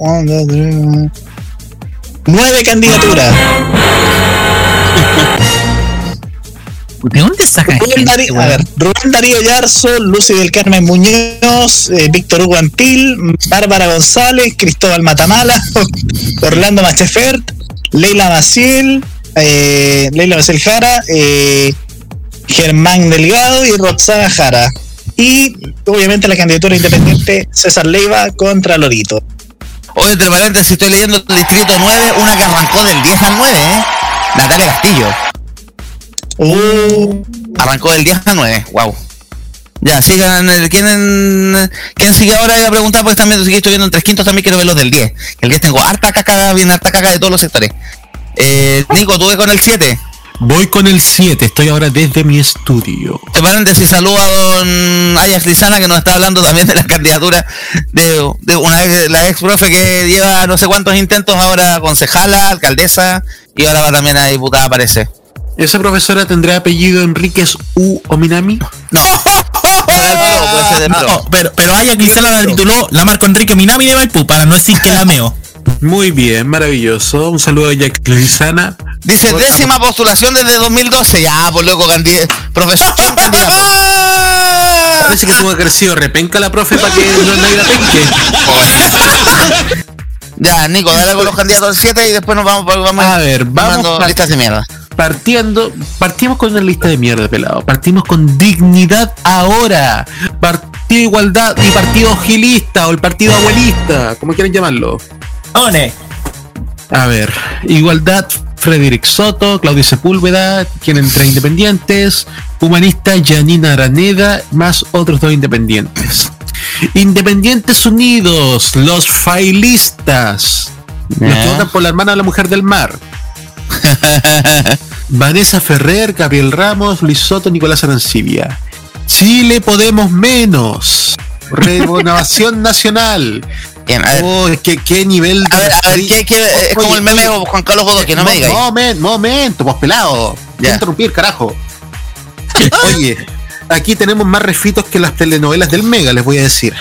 nueve candidaturas. ¿De dónde saca Rubén gente, Darío, a weón? ver, Rubén Darío Yarzo, Lucy del Carmen Muñoz, eh, Víctor Hugo Ampil, Bárbara González, Cristóbal Matamala, [LAUGHS] Orlando Machefert, Leila Maciel, eh, Leila Maciel Jara, eh, Germán Delgado y Roxana Jara. Y obviamente la candidatura independiente César Leiva contra Lorito. Oye, entre paréntesis, estoy leyendo el distrito 9, una que arrancó del 10 al 9, ¿eh? Natalia Castillo. Uh, Arrancó del 10 al 9, wow. Ya, sigan. el- ¿Quién, ¿Quién sigue ahora? Voy a preguntar porque también estoy viendo en tres quintos, también quiero ver los del 10. El 10 tengo harta caca, bien harta caca de todos los sectores. Eh, Nico, tuve con el 7. Voy con el 7, estoy ahora desde mi estudio. Entre paréntesis, saludo a don Ajax Lizana que nos está hablando también de la candidatura de, de una ex- la ex profe que lleva no sé cuántos intentos ahora concejala, alcaldesa y ahora va también a diputada parece. ¿Esa profesora tendrá apellido Enríquez U Ominami? No. puede ser de No, pero, pero Aya Cristela la tituló la Marco Enrique Minami de Maipú, para no decir que la meo. Muy bien, maravilloso. Un saludo a Jack Lizana. Dice décima postulación desde 2012. Ya, por loco, candid- profesor. ¿quién candidato? [LAUGHS] Parece que tuvo crecido repenca la profe para que no nadie la penque. Ya, Nico, dale con los candidatos al 7 y después nos vamos, vamos A ver, vamos pa- listas de mierda. Partiendo, partimos con una lista de mierda, pelado. Partimos con dignidad ahora. Partido Igualdad y Partido Gilista o el Partido Abuelista, como quieran llamarlo. One. A ver, Igualdad, Frederick Soto, Claudio Sepúlveda, quien entre independientes, Humanista, Janina Araneda, más otros dos independientes. Independientes Unidos, los Failistas, los que votan por la hermana de la mujer del mar. [LAUGHS] Vanessa Ferrer, Gabriel Ramos, Luis Soto, Nicolás Arancibia. Chile Podemos Menos. Renovación [LAUGHS] Nacional. Bien, a ver. Oh, qué, qué nivel A ver, a ver, ¿qué, qué- es como el meme de Juan Carlos Bodoque, no me digas. Momento, momento, pues pelado. Voy a interrumpir, carajo. [LAUGHS] Oye, aquí tenemos más refitos que las telenovelas del Mega, les voy a decir.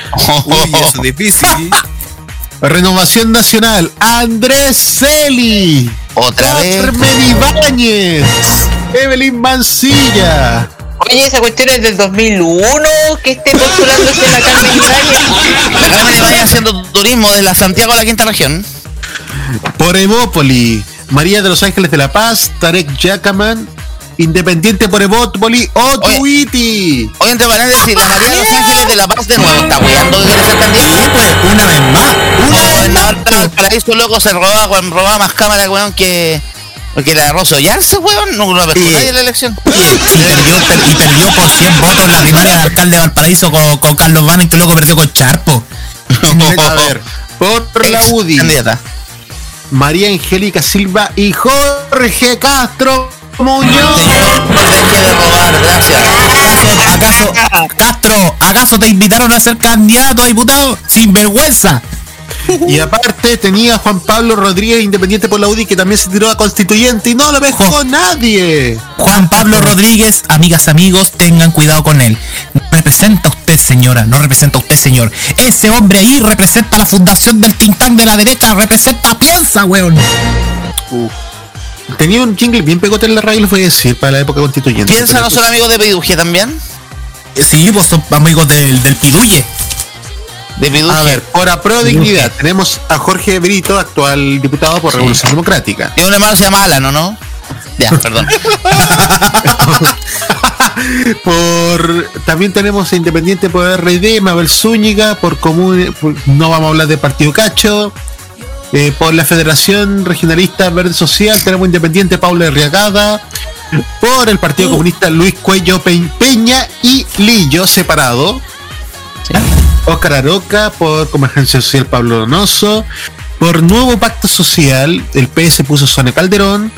Uy, eso es difícil. Renovación Nacional, Andrés Celi. Otra vez. Carmen Ibáñez. Evelyn Mancilla. Oye, esa cuestión es del 2001 que esté postulándose la Carmen Ibáñez. La Carmen Ibáñez haciendo turismo de la Santiago a la quinta región. Por Evópoli, María de los Ángeles de la Paz, Tarek Yacaman, Independiente por Evópoli, Otuiti. Oye, entre paréntesis, la María de los Ángeles de la Paz de nuevo está weando que ser pues, una vez más. Una No, vez la más. del paraíso loco se robaba, robaba más cámaras, weón, que. Que la Rosso Yarse, weón, no lo Sí. nadie en la elección. Y perdió, per- y perdió por 100 votos la primaria de alcalde de Valparaíso con, con Carlos Vano y que luego perdió con Charpo. [LAUGHS] A ver, por la UDI, Candidata. María Angélica Silva y Jorge Castro Muñoz. Deje de robar, gracias. ¿Acaso, Castro, acaso te invitaron a ser candidato a diputado? Sin vergüenza. Y aparte tenía a Juan Pablo Rodríguez, independiente por la UDI, que también se tiró a constituyente y no lo pescó nadie. Juan Pablo Rodríguez, amigas, amigos, tengan cuidado con él. No representa a usted, señora, no representa a usted, señor. Ese hombre ahí representa la fundación del Tintán de la derecha, representa Piensa, weón. Tenía un jingle bien pegote en la radio, les voy a decir, para la época constituyente. ¿Piensa no son amigos de Peduje también? Eh, Sí, pues son amigos del, del Piduye. De Peduje. A ver, por Apro Dignidad, tenemos a Jorge Brito, actual diputado por Revolución Democrática. Y un hermano se llama Alan, ¿o no? Ya, perdón. [LAUGHS] por también tenemos a Independiente por RD, Mabel Zúñiga, por común por- no vamos a hablar de Partido Cacho. Eh, por la Federación Regionalista Verde Social tenemos Independiente Paula Arriagada. Por el Partido Comunista Luis Cuello Pe- Peña y Lillo separado. Oscar Aroca, por Convergencia Social Pablo Donoso, por Nuevo Pacto Social, el PS puso Sonia Calderón,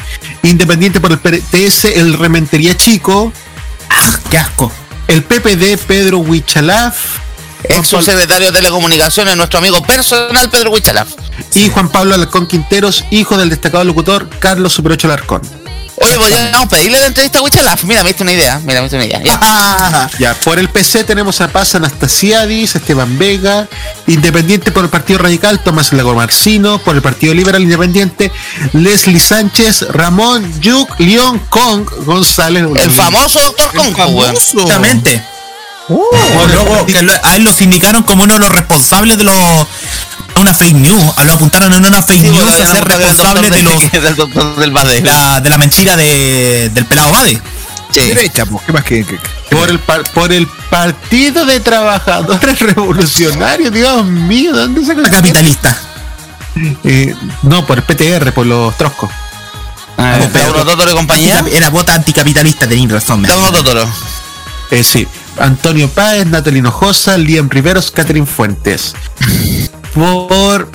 Independiente por el PTS, el Rementería Chico, ¡Ah, qué asco! el PPD Pedro Huichalaf Ex subsecretario de Telecomunicaciones, nuestro amigo personal Pedro Huichalaf. y Juan Pablo Alarcón Quinteros, hijo del destacado locutor Carlos Superocho Alarcón. Oye, podríamos pedirle la entrevista a Huichalaf. Mira, me diste una idea. Mira, me diste una idea. Ya. [LAUGHS] Ya, por el PC tenemos a Paz Anastasiadis, Esteban Vega, Independiente por el Partido Radical, Tomás Lago Marcino, por el Partido Liberal Independiente, Leslie Sánchez, Ramón Yuk, León Kong, González. El famoso doctor Conco, weón. Luego que lo- a él lo sindicaron como uno de los responsables de los una fake news, a lo apuntaron en una fake Sí, news ya ser responsable de los del doctor del Bade. la, de la mentira de, del pelado Bade. Sí. Derecha, pues, ¿qué más que, que- que- Por el, par- por el Partido de Trabajadores [LAUGHS] Revolucionarios, Dios mío, ¿de ¿dónde saca La capitalista. Eh, no, por el PTR, por los troscos. Ah, Totoro compañía. Era vota anticapitalista, tenéis razón. Totoro. Eh, sí, Antonio Páez, Natalie Hinojosa, Liam Riveros, Catherine Fuentes. Por.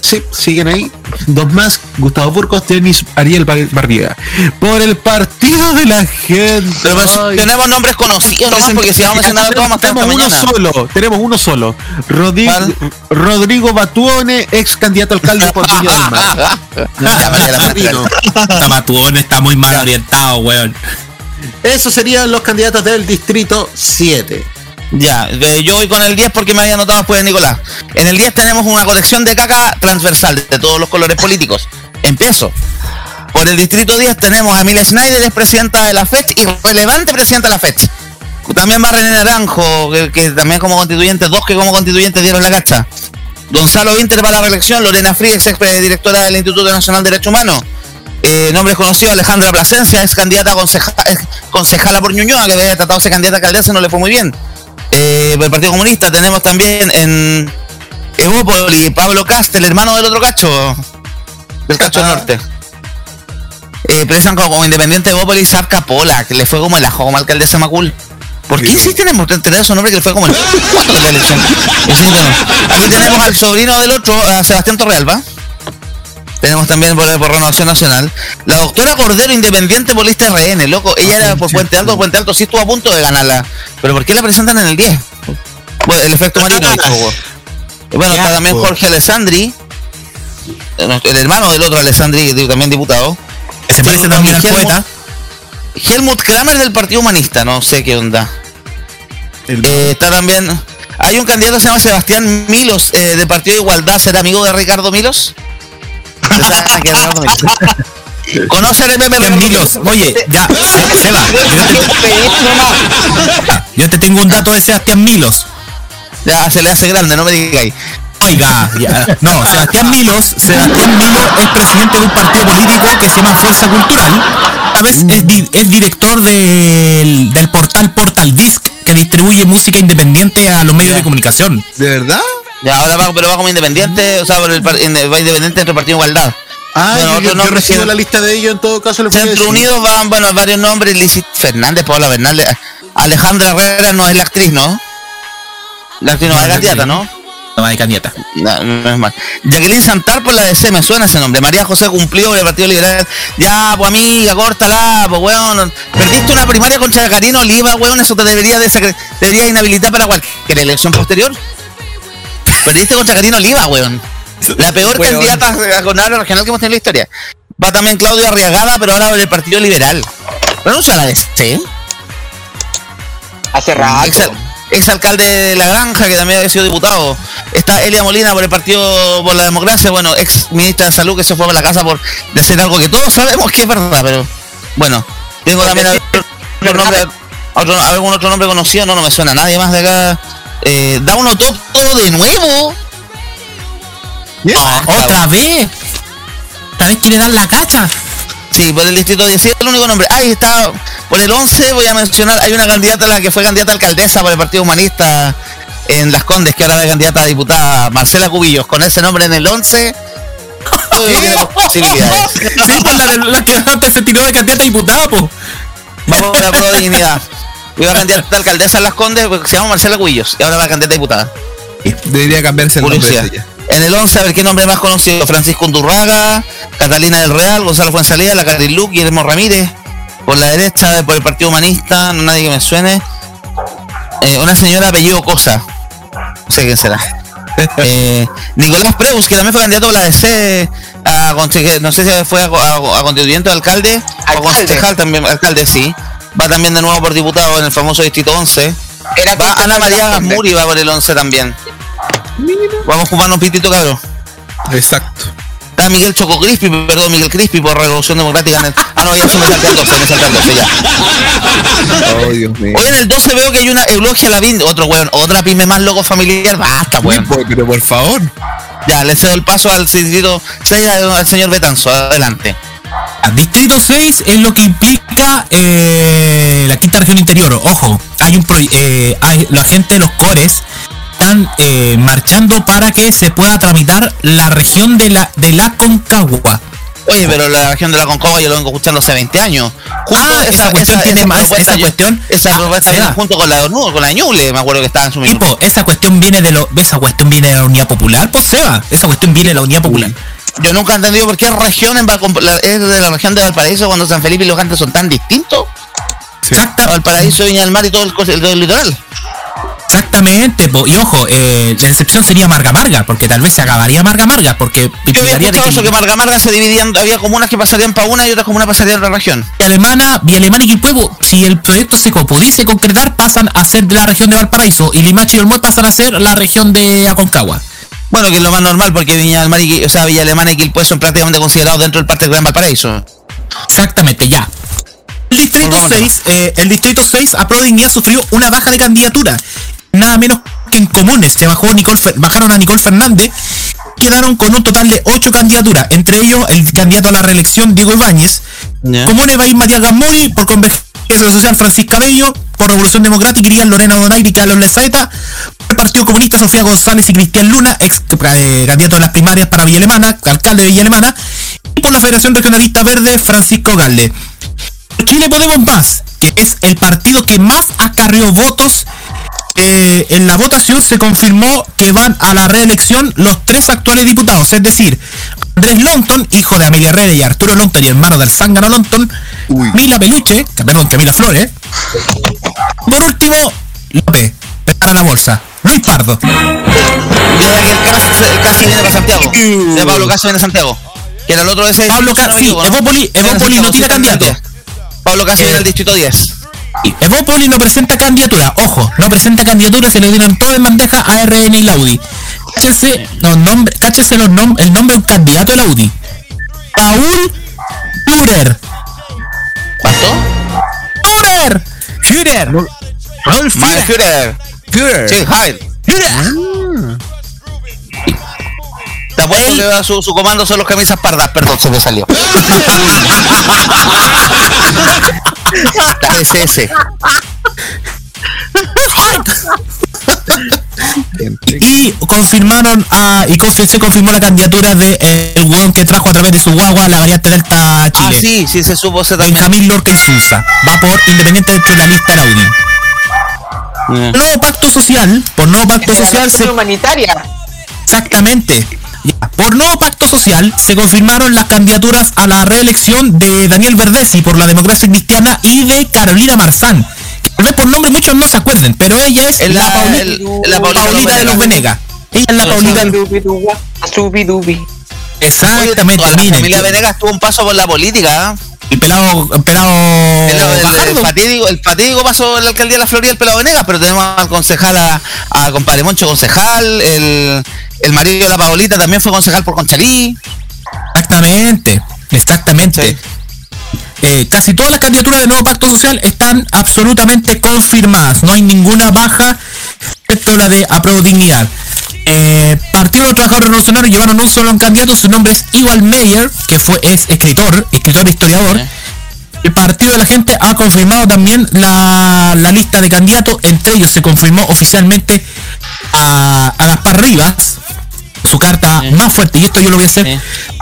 Sí, siguen ahí. Dos más, Gustavo Burgos, Denis Ariel Bar- Barriga. Por el Partido de la Gente. Pero pues, Ay. tenemos nombres conocidos nomás porque si vamos a mencionar a todos más tenemos uno mañana. solo, tenemos uno solo. Rodrigo, ¿Cuál? Rodrigo Batuone, ex candidato a alcalde por [LAUGHS] Viña del Mar. Matuón, está muy mal orientado, weón. Esos serían los candidatos del distrito 7. Ya, yo voy con el 10 porque me había anotado después de Nicolás. En el 10 tenemos una colección de caca transversal de todos los colores políticos. Empiezo. Por el distrito 10 tenemos a Emilia Schneider, es presidenta de la FECH y relevante presidenta de la FECH. También va René Naranjo, que, también como constituyente, dos que como constituyentes dieron la cacha. Gonzalo Winter para la reelección, Lorena Fríes, ex directora del Instituto Nacional de Derecho Humano. Eh, nombres conocidos, Alejandra Plasencia, ex candidata a conceja- ex concejala por Ñuñoa, que había tratado de ser candidata a alcaldesa, no le fue muy bien. Eh, por el Partido Comunista tenemos también en Evópoli, Pablo Cast, el hermano del otro cacho, del cacho norte. Eh, presan como, como independiente de Evópoli, Zapka Pola, que le fue como el ajo como alcaldesa Macul. ¿Por qué sí tenemos que tener su nombre que le fue como el cuarto de la elección? [LAUGHS] Aquí tenemos al sobrino del otro, a Sebastián Torrealba. Tenemos también por, por Renovación Nacional. La doctora Cordero, independiente por lista RN, loco. Ella era por Puente Alto, Puente Alto sí estuvo a punto de ganarla. Pero ¿por qué la presentan en el 10? Bueno, el efecto marino. Bueno, está también Jorge Alessandri, el hermano del otro Alessandri, también diputado. Que se parece también al Helmut- poeta. Helmut Kramer del Partido Humanista, no sé qué onda. Eh, está también. Hay un candidato que se llama Sebastián Milos, eh, del Partido de Igualdad, ¿será amigo de Ricardo Milos? [LAUGHS] ¿Conoce el meme Milos, oye, ya, Se- Seba, [LAUGHS] yo te, yo te tengo un dato de Sebastián Milos. Ya se le hace grande, no me digáis. Oiga, ya, no, Sebastián Milos, Sebastián Milos es presidente de un partido político que se llama Fuerza Cultural. ¿Sabes? Es, di- es director del, del portal Portal Disc que distribuye música independiente a los medios de comunicación. ¿De verdad? Ya, ahora va, pero va como independiente, o sea, por el, va independiente entre el Partido de Igualdad. Ah, Bueno, yo- yo, recibo que- la lista de ellos en todo caso. Centro. Unidos van, bueno, varios nombres, Lizy Fernández, Paola Bernal, Alejandra Herrera no es la actriz, ¿no? La actriz no, No, es candidata. ¿no? No hay candidata. No, no es mal. Jacqueline Santar por la DC, me suena ese nombre. María José cumplió por el Partido Liberal. Ya, pues amiga, córtala, pues weón. Perdiste una primaria contra Karina Oliva, weón. Eso te debería, desacre- debería inhabilitar para cualquier elección posterior. Perdiste contra Karina Oliva, weón. La peor Weón. candidata a gobernadora regional que hemos tenido en la historia. Va también Claudio Arriagada, pero ahora por el Partido Liberal. Renuncia a la DC. Hace rato. Ex, ex alcalde de La Granja, que también había sido diputado. Está Elia Molina por el Partido por la Democracia, bueno, ex ministra de Salud que se fue a la casa por decir algo que todos sabemos que es verdad, pero bueno, tengo también a- otro nombre, otro- algún otro nombre conocido, no, no me suena nadie más de acá. Eh, da uno todo, todo de nuevo. Ah, ¿Otra vez? ¿Otra vez quiere dar la cacha? Sí, por el distrito 10 es el único nombre. Ahí está, por el 11 voy a mencionar, hay una candidata, la que fue candidata a alcaldesa por el Partido Humanista en Las Condes, que ahora es candidata a diputada, Marcela Cubillos, con ese nombre en el 11. [LAUGHS] todavía tiene posibilidades. [LAUGHS] Sí, pues la, la que antes se tiró de candidata a diputada, po. Vamos a pro dignidad. Iba a candidata a alcaldesa en Las Condes, porque se llama Marcela Cubillos, y ahora va a candidata a diputada. Debería cambiarse el nombre de ella. En el 11, a ver qué nombre más conocido. Francisco Undurraga, Catalina del Real, Gonzalo Fuensalida, la Luc, Guillermo Ramírez. Por la derecha, por el Partido Humanista, no nadie que me suene. Eh, una señora apellido Cosa. No sé quién será. [LAUGHS] Eh, Nicolás Preus, que también fue candidato a la DC, a no sé si fue a, a- a constituyente o alcalde, o a concejal también, alcalde sí. Va también de nuevo por diputado en el famoso distrito 11. Va Ana María Gasmuri, va por el 11 también. Vamos a fumar un pitito, cabrón. Exacto. Está Miguel Choco Crispi, perdón, Miguel Crispi por Revolución Democrática. En el... Ah, no, ya se me salté el 12, me salté el 12 ya. [LAUGHS] Oh, Dios mío. Hoy en el 12 veo que hay una Eulogia Lavín, otro weón, otra pyme más loco familiar. Basta, weón. Uy, Pero por favor. Ya, le cedo el paso al distrito 6 al al señor Betanzo. Adelante. Distrito 6 es lo que implica eh, la quinta región interior. Ojo, hay un eh, hay, la gente de los cores están eh, marchando para que se pueda tramitar la región de la de la Concagua. Oye, pero la región de la Concagua yo lo vengo escuchando hace 20 años. Justo Ah, esa cuestión tiene más- propuesta esa yo- cuestión- esa propuesta viene junto con la con la Ñuble, me acuerdo que estaba en su minuto. Tipo, esa cuestión viene de lo, esa cuestión viene de la Unidad Popular, pues Seba, esa cuestión viene de la Unidad Popular. Yo nunca he entendido por qué región en la- es de la región de Valparaíso cuando San Felipe y Los Andes son tan distintos. Exacta- Valparaíso, Viña del Mar y todo el, todo el litoral. Exactamente, po, y ojo, eh, la excepción sería Marga Marga, porque tal vez se acabaría Marga Marga, porque Yo había de escuchado que eso, que Marga Marga se dividían, había comunas que pasarían para una y otras comunas pasarían a otra región. Villa Alemana, Villa Alemana y Quilpuego, si el proyecto se pudiese concretar, pasan a ser de la región de Valparaíso y Limache y Olmué pasan a ser la región de Aconcagua. Bueno, que es lo más normal porque Viña del Mar y, o sea, Villa Alemana y Quilpué son prácticamente considerados dentro del Parque Gran Valparaíso. Exactamente, ya. El distrito Volvamos al 6, eh, el distrito 6 a Pro Dignidad sufrió una baja de candidatura. Nada menos que en comunes. Se bajó Nicole bajaron a Nicole Fernández. Quedaron con un total de 8 candidaturas. Entre ellos el candidato a la reelección Diego Ibáñez. Comunes va a ir Matías Gamuri por Convergencia Social Francisca Bello. Por Revolución Democrática irían Lorena Donaire y Carlos Lezaeta. Por el Partido Comunista Sofía González y Cristian Luna, ex eh, candidato a las primarias para Villa Alemana, alcalde de Villa Alemana. Y por la Federación Regionalista Verde Francisco Galde. Chile Podemos Más, que es el partido que más acarreó votos. Eh, en la votación se confirmó que van a la reelección los tres actuales diputados, es decir, Andrés Lonton, hijo de Amelia Herrera y Arturo Lonton y hermano del zángano Lonton, Mila Peluche, que- perdón, Camila Flores, por último, López, prepara la bolsa, Luis Pardo. Ya que el casi, el casi viene para Santiago. Ya Pablo Casi viene a Santiago. Que era el otro ese. Pablo equivoco, ¿no? Evópoli, Evópoli no tiene sí, candidato. Pablo Casi viene del distrito 10. Y Evópoli no presenta candidatura, ojo, no presenta candidatura, se le dieron todo en bandeja a RN y la UDI. Cáchese los nombres, cáchese los nom- el nombre de un candidato de la UDI. Paul Führer. ¿Cuánto? Führer. Führer. Mal Führer. Führer. Sí, Javier. Te apuesto que va su, su comando son los camisas pardas. Perdón, se me salió. [LAUGHS] SS. Y confirmaron a, y se confirmó la candidatura de eh, el hueón que trajo a través de su guagua la variante Delta a Chile. Ah, sí, sí, se supo ese también. Benjamín Lorca y Sousa. Va por independiente dentro de la lista de la UDI. Eh. Nuevo pacto social, por nuevo pacto social se humanitaria. Exactamente. Ya, Por nuevo pacto social se confirmaron las candidaturas a la reelección de Daniel Verdesi por la democracia cristiana y de Carolina Marzán. Que Tal vez por nombre muchos no se acuerden, pero ella es la, la- Pauli- el- la Paulita Paulita de los Venegas. Ella es la Paulita de los. Oye, Exactamente, toda la miren. familia Venegas tuvo un paso por la política. ¿ah? El pelado, el pelado, El, el- fatídico, el fatídico pasó en la alcaldía de la Florida, el pelado Venegas, pero tenemos al concejal, a, a compadre Moncho concejal, el, el marido de la Paolita también fue concejal por Conchalí. Exactamente, exactamente. Eh, casi todas las candidaturas del nuevo pacto social están absolutamente confirmadas. No hay ninguna baja, excepto la de Apruebo Dignidad. Eh, Partido de los Trabajadores Revolucionarios llevaron un solo candidato, su nombre es Igual Meyer, que fue es escritor, escritor e historiador. El Partido de la Gente ha confirmado también la, la lista de candidatos, entre ellos se confirmó oficialmente a, a Gaspar Rivas, su carta más fuerte, y esto yo lo voy a hacer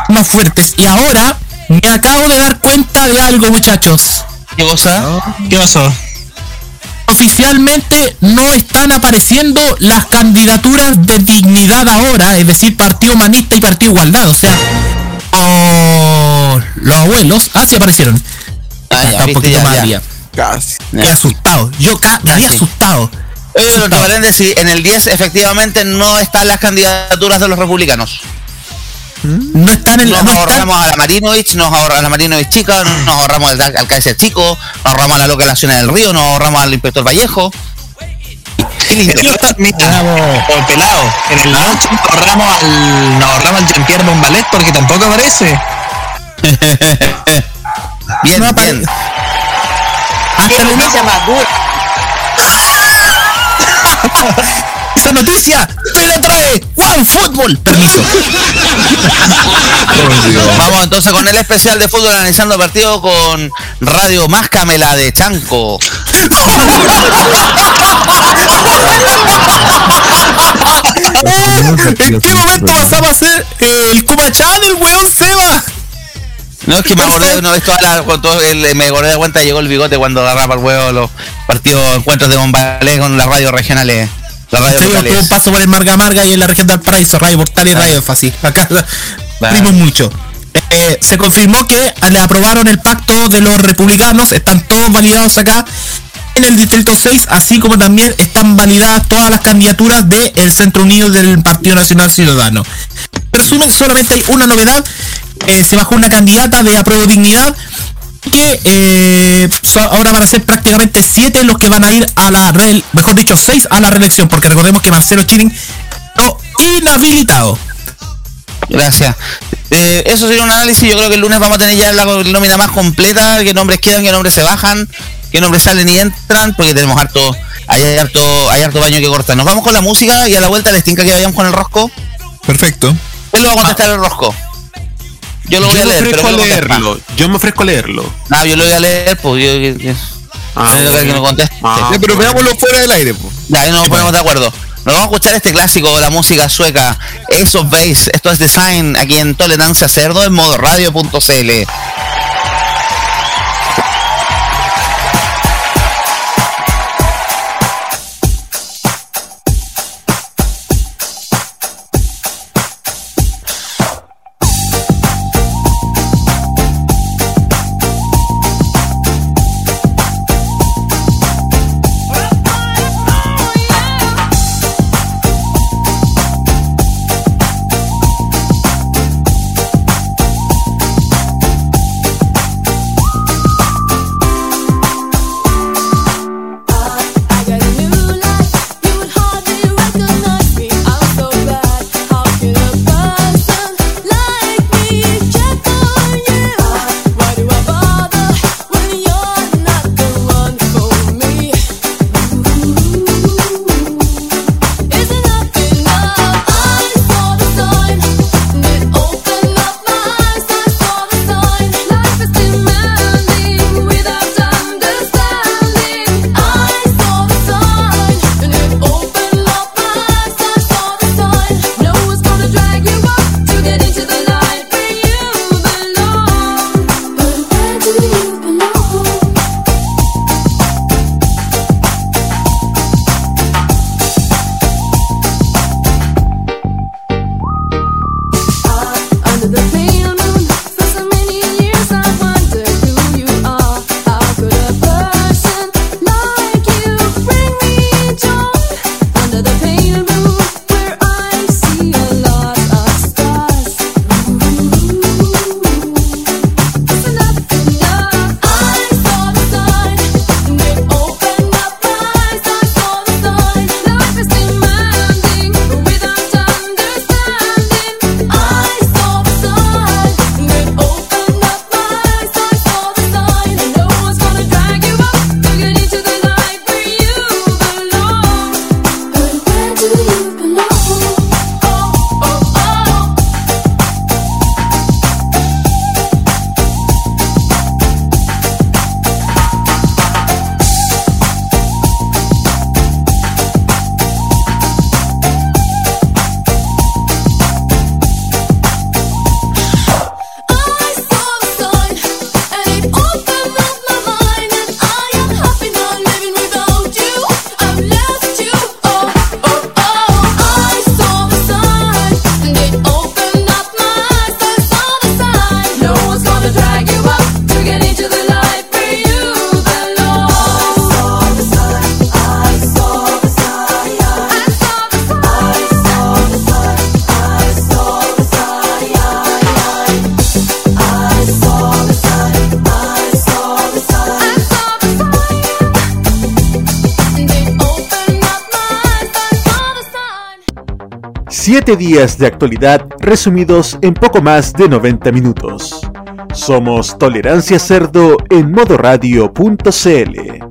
más fuertes. Y ahora me acabo de dar cuenta de algo, muchachos. ¿Qué cosa? ¿Qué pasó? Oficialmente no están apareciendo las candidaturas de dignidad ahora, es decir, Partido Humanista y Partido Igualdad. O sea, oh, los abuelos, ah, sí aparecieron. Ah, ya, un poquito ya, más ya. arriba. Casi. Asustado. Yo ca- me había asustado. Oye, pero entre paréntesis, en el 10 efectivamente no están las candidaturas de los republicanos. No están en la. Nos No están, ahorramos a la Marinovich, nos ahorramos a la Marinovich chica, nos ahorramos al, al Kaiser chico, nos ahorramos a la loca de la Ciudad del Río, nos ahorramos al inspector Vallejo. Mira, o pelado. En el launch nos ahorramos al, nos ahorramos al Jean-Pierre Bombalet porque tampoco aparece. [LAUGHS] Bien, No noticia más esa noticia te la trae One Football. Permiso. Vamos entonces con el especial de fútbol analizando el partido con Radio Máscamela de Chanco. [LAUGHS] ¿En qué momento pasamos a ser el Kumachan, el weón Seba? No, es que me acordé de una vez toda la, el- me acordé de cuenta llegó el bigote cuando agarraba el huevo los partidos encuentros de Bombalé con las radios regionales. Sí, tuve locales. un paso por el Marga Marga y en la región del Paraíso, Radio Portal y Radio Énfasis. Acá vimos mucho. Eh, se confirmó que le aprobaron el pacto de los republicanos, están todos validados acá en el Distrito 6, así como también están validadas todas las candidaturas del Centro Unido del Partido Nacional Ciudadano. En resumen, solamente hay una novedad, eh, se bajó una candidata de Apruebo Dignidad que eh, so- ahora van a ser prácticamente siete los que van a ir a la re- mejor dicho seis a la reelección porque recordemos que Marcelo Chirin no inhabilitado Gracias. Eh, eso sería un análisis. Yo creo que el lunes vamos a tener ya la nómina más completa, qué nombres quedan, qué nombres se bajan, qué nombres salen y entran, porque tenemos harto, hay harto, hay harto baño que cortar. Nos vamos con la música y a la vuelta les tinca que vayamos con el rosco. Perfecto. ¿Quién lo va a contestar el rosco? Yo lo voy Yo a me leer, pero ofrezco a ¿quién lo contesta? leerlo. Yo me ofrezco a leerlo. No, yo lo voy a leer, pues yo, Ah, que me conteste. Ah, Ya, pero veámoslo fuera del aire. po. Ya, ahí nos ponemos de acuerdo. Nos vamos a escuchar este clásico de la música sueca, Ace of Base. Esto es Design, aquí en Tolerancia Cerdo, en modo radio.cl. Siete días de actualidad resumidos en poco más de 90 minutos. Somos Tolerancia Cerdo en modoradio.cl.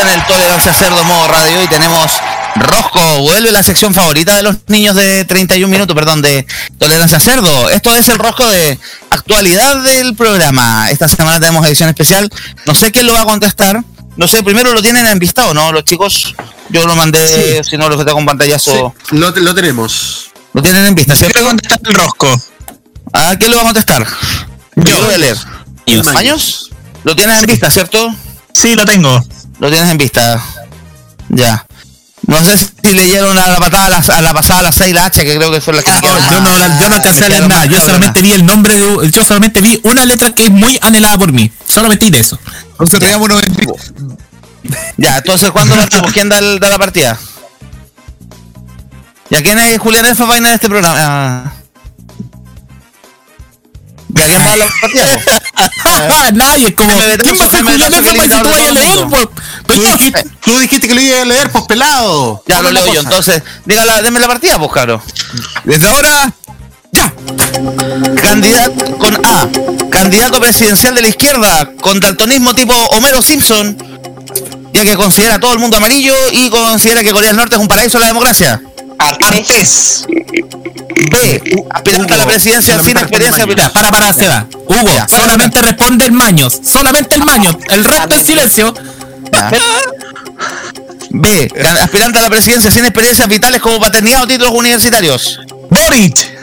en el Tolerancia Cerdo Modo Radio y tenemos Rosco, vuelve la sección favorita de los niños de 31 minutos, perdón, de Tolerancia Cerdo. Esto es el Rosco de actualidad del programa. Esta semana tenemos edición especial. No sé quién lo va a contestar. No sé, primero lo tienen en vista o no, los chicos. Yo lo mandé, si no lo tengo con pantallazo. Lo, lo tenemos. Lo tienen en vista, ¿cierto? Quiero contestar el rosco. ¿A quién lo va a contestar? Yo lo voy a leer. Años. ¿Años? ¿Lo tienes en vista, cierto? Sí, lo tengo. Lo tienes en vista. Ya. No sé si leyeron a la patada a la, a la pasada la 6 la H, que creo que fue la que quedaron Yo no, yo no alcancé a leer nada. Yo solamente vi el nombre de. Yo solamente vi una letra que es muy anhelada por mí. Solamente vi de eso. Entonces veámonos en vivo. Ya, entonces, ¿cuándo partimos? ¿Quién da, el- da la partida? ¿Ya quién es Julián Elfa vaina de este programa? Ah. ¿Ya quién va a la partida? [LAUGHS] Nadie, como. ¿Quién va a ser Julián Elfa que tú vayas a leer? Tú dijiste, tú dijiste que lo iba a leer, pues pelado. Ya lo ¿Cómo es leo yo, entonces, dígala, denme la partida, pues, cabrón. Desde ahora, Candidato con A. Candidato presidencial de la izquierda con daltonismo tipo Homero Simpson, ya que considera a todo el mundo amarillo y considera que Corea del Norte es un paraíso de la democracia. Artés. B. Aspirante a la Hugo, presidencia sin experiencia. Ya, para, para, Seba. Hugo, Ya. solamente responde el maños. Solamente el maños. El resto en silencio. B. Aspirante a la presidencia [LAUGHS] sin experiencias vitales como paternidad o títulos universitarios. Boric.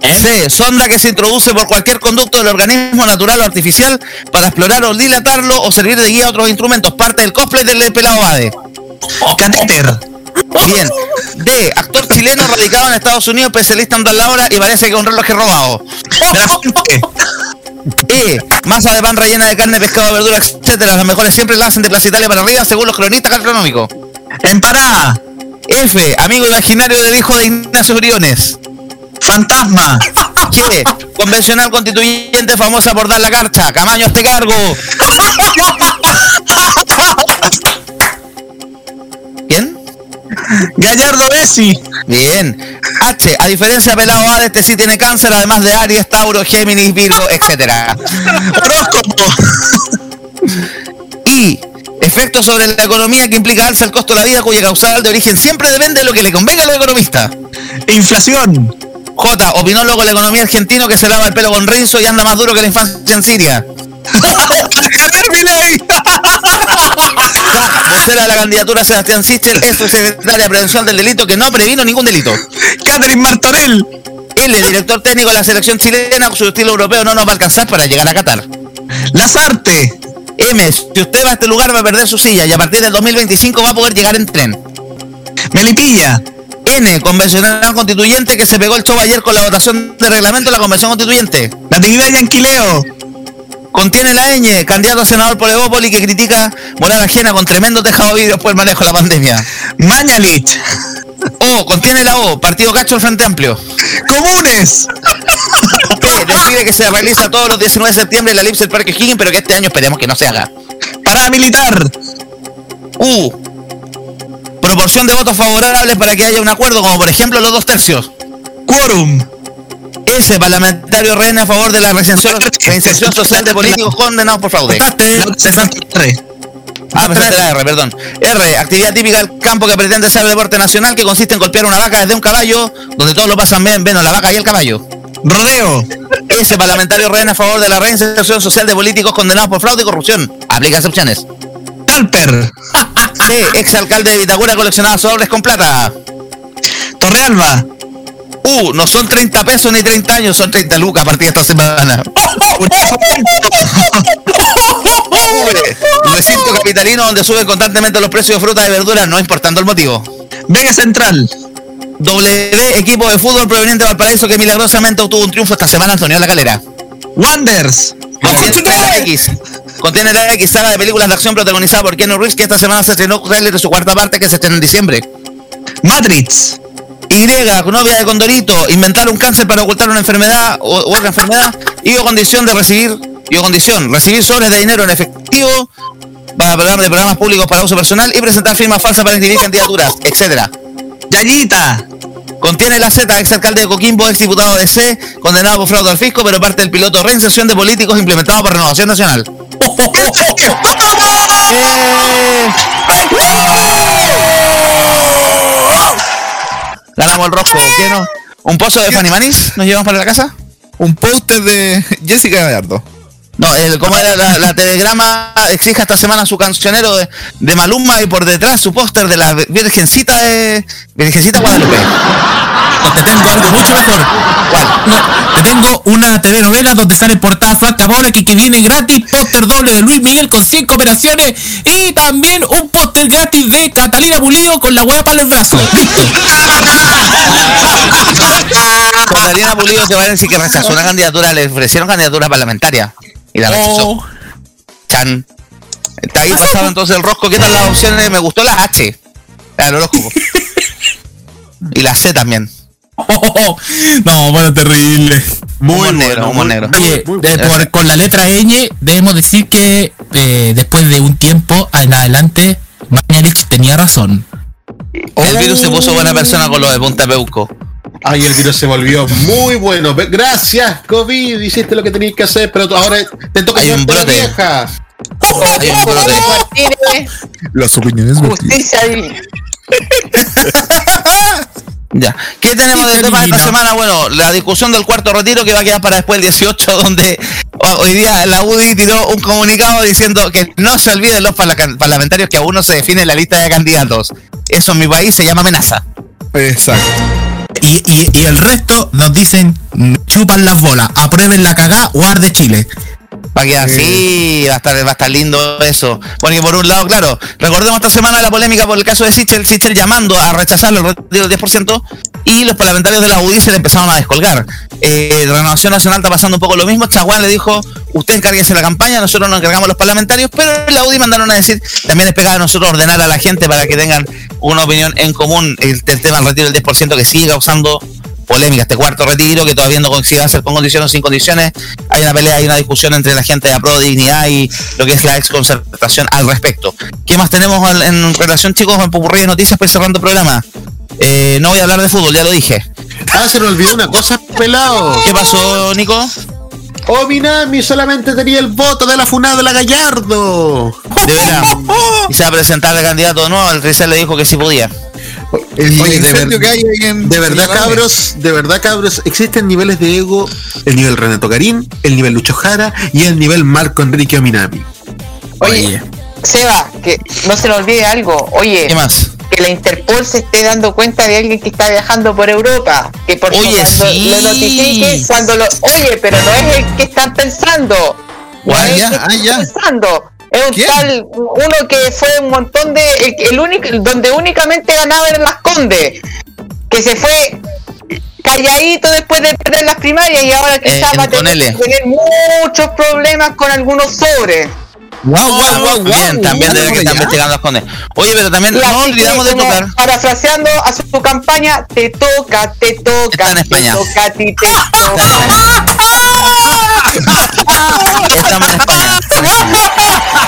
C. Sonda que se introduce por cualquier conducto del organismo natural o artificial para explorar o dilatarlo o servir de guía a otros instrumentos. Parte del cosplay del pelado Bade. Catéter. Bien. D. Actor chileno radicado en Estados Unidos, especialista en dar la hora y parece que es un reloj robado. [LAUGHS] E. Masa de pan rellena de carne, pescado, verdura, etcétera. Las mejores siempre la hacen de Plaza Italia para arriba, según los cronistas gastronómicos. Empanada. F. Amigo imaginario del hijo de Ignacio Briones. Fantasma. G. Convencional constituyente famosa por dar la carcha. Camaño este cargo. Gallardo Bessi. Bien. H. A diferencia de Pelado A, este sí tiene cáncer, además de Aries, Tauro, Géminis, Virgo, etcétera. Horóscopo. Y. Efectos sobre la economía que implica alza el costo de la vida cuya causal de origen siempre depende de lo que le convenga a los economistas. Inflación. J. Opinólogo de la economía argentino que se lava el pelo con rinzo y anda más duro que la infancia en Siria. [LAUGHS] Vocera de la candidatura Sebastián Sichel es secretaria de prevención del delito que no previno ningún delito. Catherine Martorell. L. Director técnico de la selección chilena, su estilo europeo no nos va a alcanzar para llegar a Qatar. Lazarte. M. Si usted va a este lugar va a perder su silla y a partir del 2025 va a poder llegar en tren. Melipilla. N. Convencional constituyente que se pegó el show ayer con la votación de reglamento de la convención constituyente. Natividad Yanquileo. Contiene la ñ, candidato a senador por Evópoli que critica moral ajena con tremendo tejado de vidrio por el manejo de la pandemia. Mañalich. O, contiene la O, Partido Cacho del Frente Amplio. Comunes. P, describe que se realiza todos los 19 de septiembre en la elipse del Parque Higgins, pero que este año esperemos que no se haga. Paramilitar. U, proporción de votos favorables para que haya un acuerdo, como por ejemplo los dos tercios. Quórum. S, parlamentario rehén a favor de la reinserción, reinserción social de políticos condenados por fraude. R. Ah, salté la R, perdón. R, actividad típica del campo que pretende ser deporte nacional, que consiste en golpear una vaca desde un caballo, donde todos lo pasan bien, menos la vaca y el caballo. Rodeo. S, parlamentario rehén a favor de la reinserción social de políticos condenados por fraude y corrupción. Aplica excepciones. Talper. [LAUGHS] C, exalcalde de Vitacura coleccionaba sobres con plata. Torrealba. U, no son 30 pesos ni 30 años, son 30 lucas a partir de esta semana. [LAUGHS] Recinto capitalino donde suben constantemente los precios de frutas y verduras, no importando el motivo. Vega Central. W, equipo de fútbol proveniente de Valparaíso que milagrosamente obtuvo un triunfo esta semana, Antonio La Calera. Wonders. Contiene la X. Contiene la X, saga de películas de acción protagonizada por Keanu Reeves que esta semana se estrenó trailer de su cuarta parte que se estrena en diciembre. Matrix. Y, novia de Condorito, inventar un cáncer para ocultar una enfermedad o u otra enfermedad y o condición de recibir, y o condición, recibir sobres de dinero en efectivo legislativo, va a hablar de programas públicos para uso personal y presentar firmas falsas para inscribir candidaturas, etcétera. Yayita. Contiene la Z, exalcalde de Coquimbo, exdiputado de C, condenado por fraude al fisco, pero parte del piloto reinserción de políticos implementado por Renovación Nacional. Eh. Ganamos el rojo, ¿qué no? ¿Un pozo de Fanny Manis nos llevamos para la casa? Un póster de Jessica Gallardo. No, el, como era la, la telegrama exige esta semana su cancionero de, de Maluma y por detrás su póster de la Virgencita de Virgencita Guadalupe. Te tengo algo mucho mejor. No, [LAUGHS] te tengo una telenovela donde sale portada Franca Mora que, que viene gratis, póster doble de Luis Miguel con cinco operaciones y también un póster gratis de Catalina Pulido con la hueá para el brazo. Listo. [LAUGHS] Catalina Pulido te va a decir que rechazó una candidatura, le ofrecieron candidatura parlamentaria y la rechazó. Chan. Está ahí pasado entonces el rosco. ¿Qué tal las opciones? Me gustó las H. El horóscopo. [LAUGHS] y la C también. [LAUGHS] no, bueno, terrible. Muy negro, humor negro. Oye, de- por- con la letra ñ debemos decir que eh, después de un tiempo en adelante, Mañalich tenía razón. El virus se puso buena persona con lo de Punta Peuco. Ay, el virus se volvió muy bueno. Gracias, COVID. Hiciste lo que tenías que hacer, pero ahora te toca Hay un brote. vieja. Hay un brote. Las opiniones justicia divina. [LAUGHS] Ya. ¿Qué tenemos de tema esta semana? Bueno, la discusión del cuarto retiro que va a quedar para después del 18, [LAUGHS] donde ho- hoy día la UDI tiró un comunicado diciendo que no se olviden los parla- parlamentarios que aún no se define la lista de candidatos. Eso en mi país se llama amenaza. Exacto. Y, y, y el resto nos dicen, chupan las bolas, aprueben la cagá o arde Chile. Va a quedar así, va a estar, va a estar lindo eso. Porque por un lado, claro, recordemos esta semana la polémica por el caso de Sichel, Sichel llamando a rechazarlo el retiro del 10% y los parlamentarios de la UDI se le empezaron a descolgar. Eh, Renovación Nacional está pasando un poco lo mismo. Chaguán le dijo, usted encárguese de la campaña, nosotros nos encargamos los parlamentarios, pero en la UDI mandaron a decir, también es pegado a nosotros ordenar a la gente para que tengan una opinión en común el, el tema del retiro del 10% que sigue causando polémica, este cuarto retiro que todavía no coincide a ser con condiciones o sin condiciones. Hay una pelea, hay una discusión entre la gente de Apro Dignidad y lo que es la ex concertación al respecto. ¿Qué más tenemos en relación, chicos, en Popurrí de Noticias? Pues cerrando el programa. Eh, no voy a hablar de fútbol, ya lo dije. Ah, se me olvidó una cosa, pelado. ¿Qué pasó, Nico? Oh, Minami solamente tenía el voto de la funada de la Gallardo. De veras. [LAUGHS] Y se va a presentar el candidato de nuevo. El Rizal le dijo que sí podía. El Oye, de, incendio ver- que hay ahí en. de verdad, cabros, de verdad, cabros, existen niveles de ego, el nivel Renato Garín, el nivel Lucho Jara y el nivel Marco Enrique Ominami. Oye, Seba, que no se nos olvide algo. Oye, ¿Qué más? que la Interpol se esté dando cuenta de alguien que está viajando por Europa. Que por Oye, cuando sí. lo notifique, cuando lo. Oye, pero no es el que están pensando. No Ah, es ya, el que ah, están ya. pensando. Es un ¿Quién? tal, uno que fue un montón de. El, el único, donde únicamente ganaba en las Condes. Que se fue calladito después de perder las primarias y ahora Eh, quizás en va a tener, muchos problemas con algunos sobres. Guau, guau, guau, Bien, guau. también debe que están investigando las condes. Oye, pero también Y no olvidamos de tocar. Parafraseando a su, su campaña, te toca, te toca, Está en te toca a ti, te toca. [LAUGHS] Estamos en España.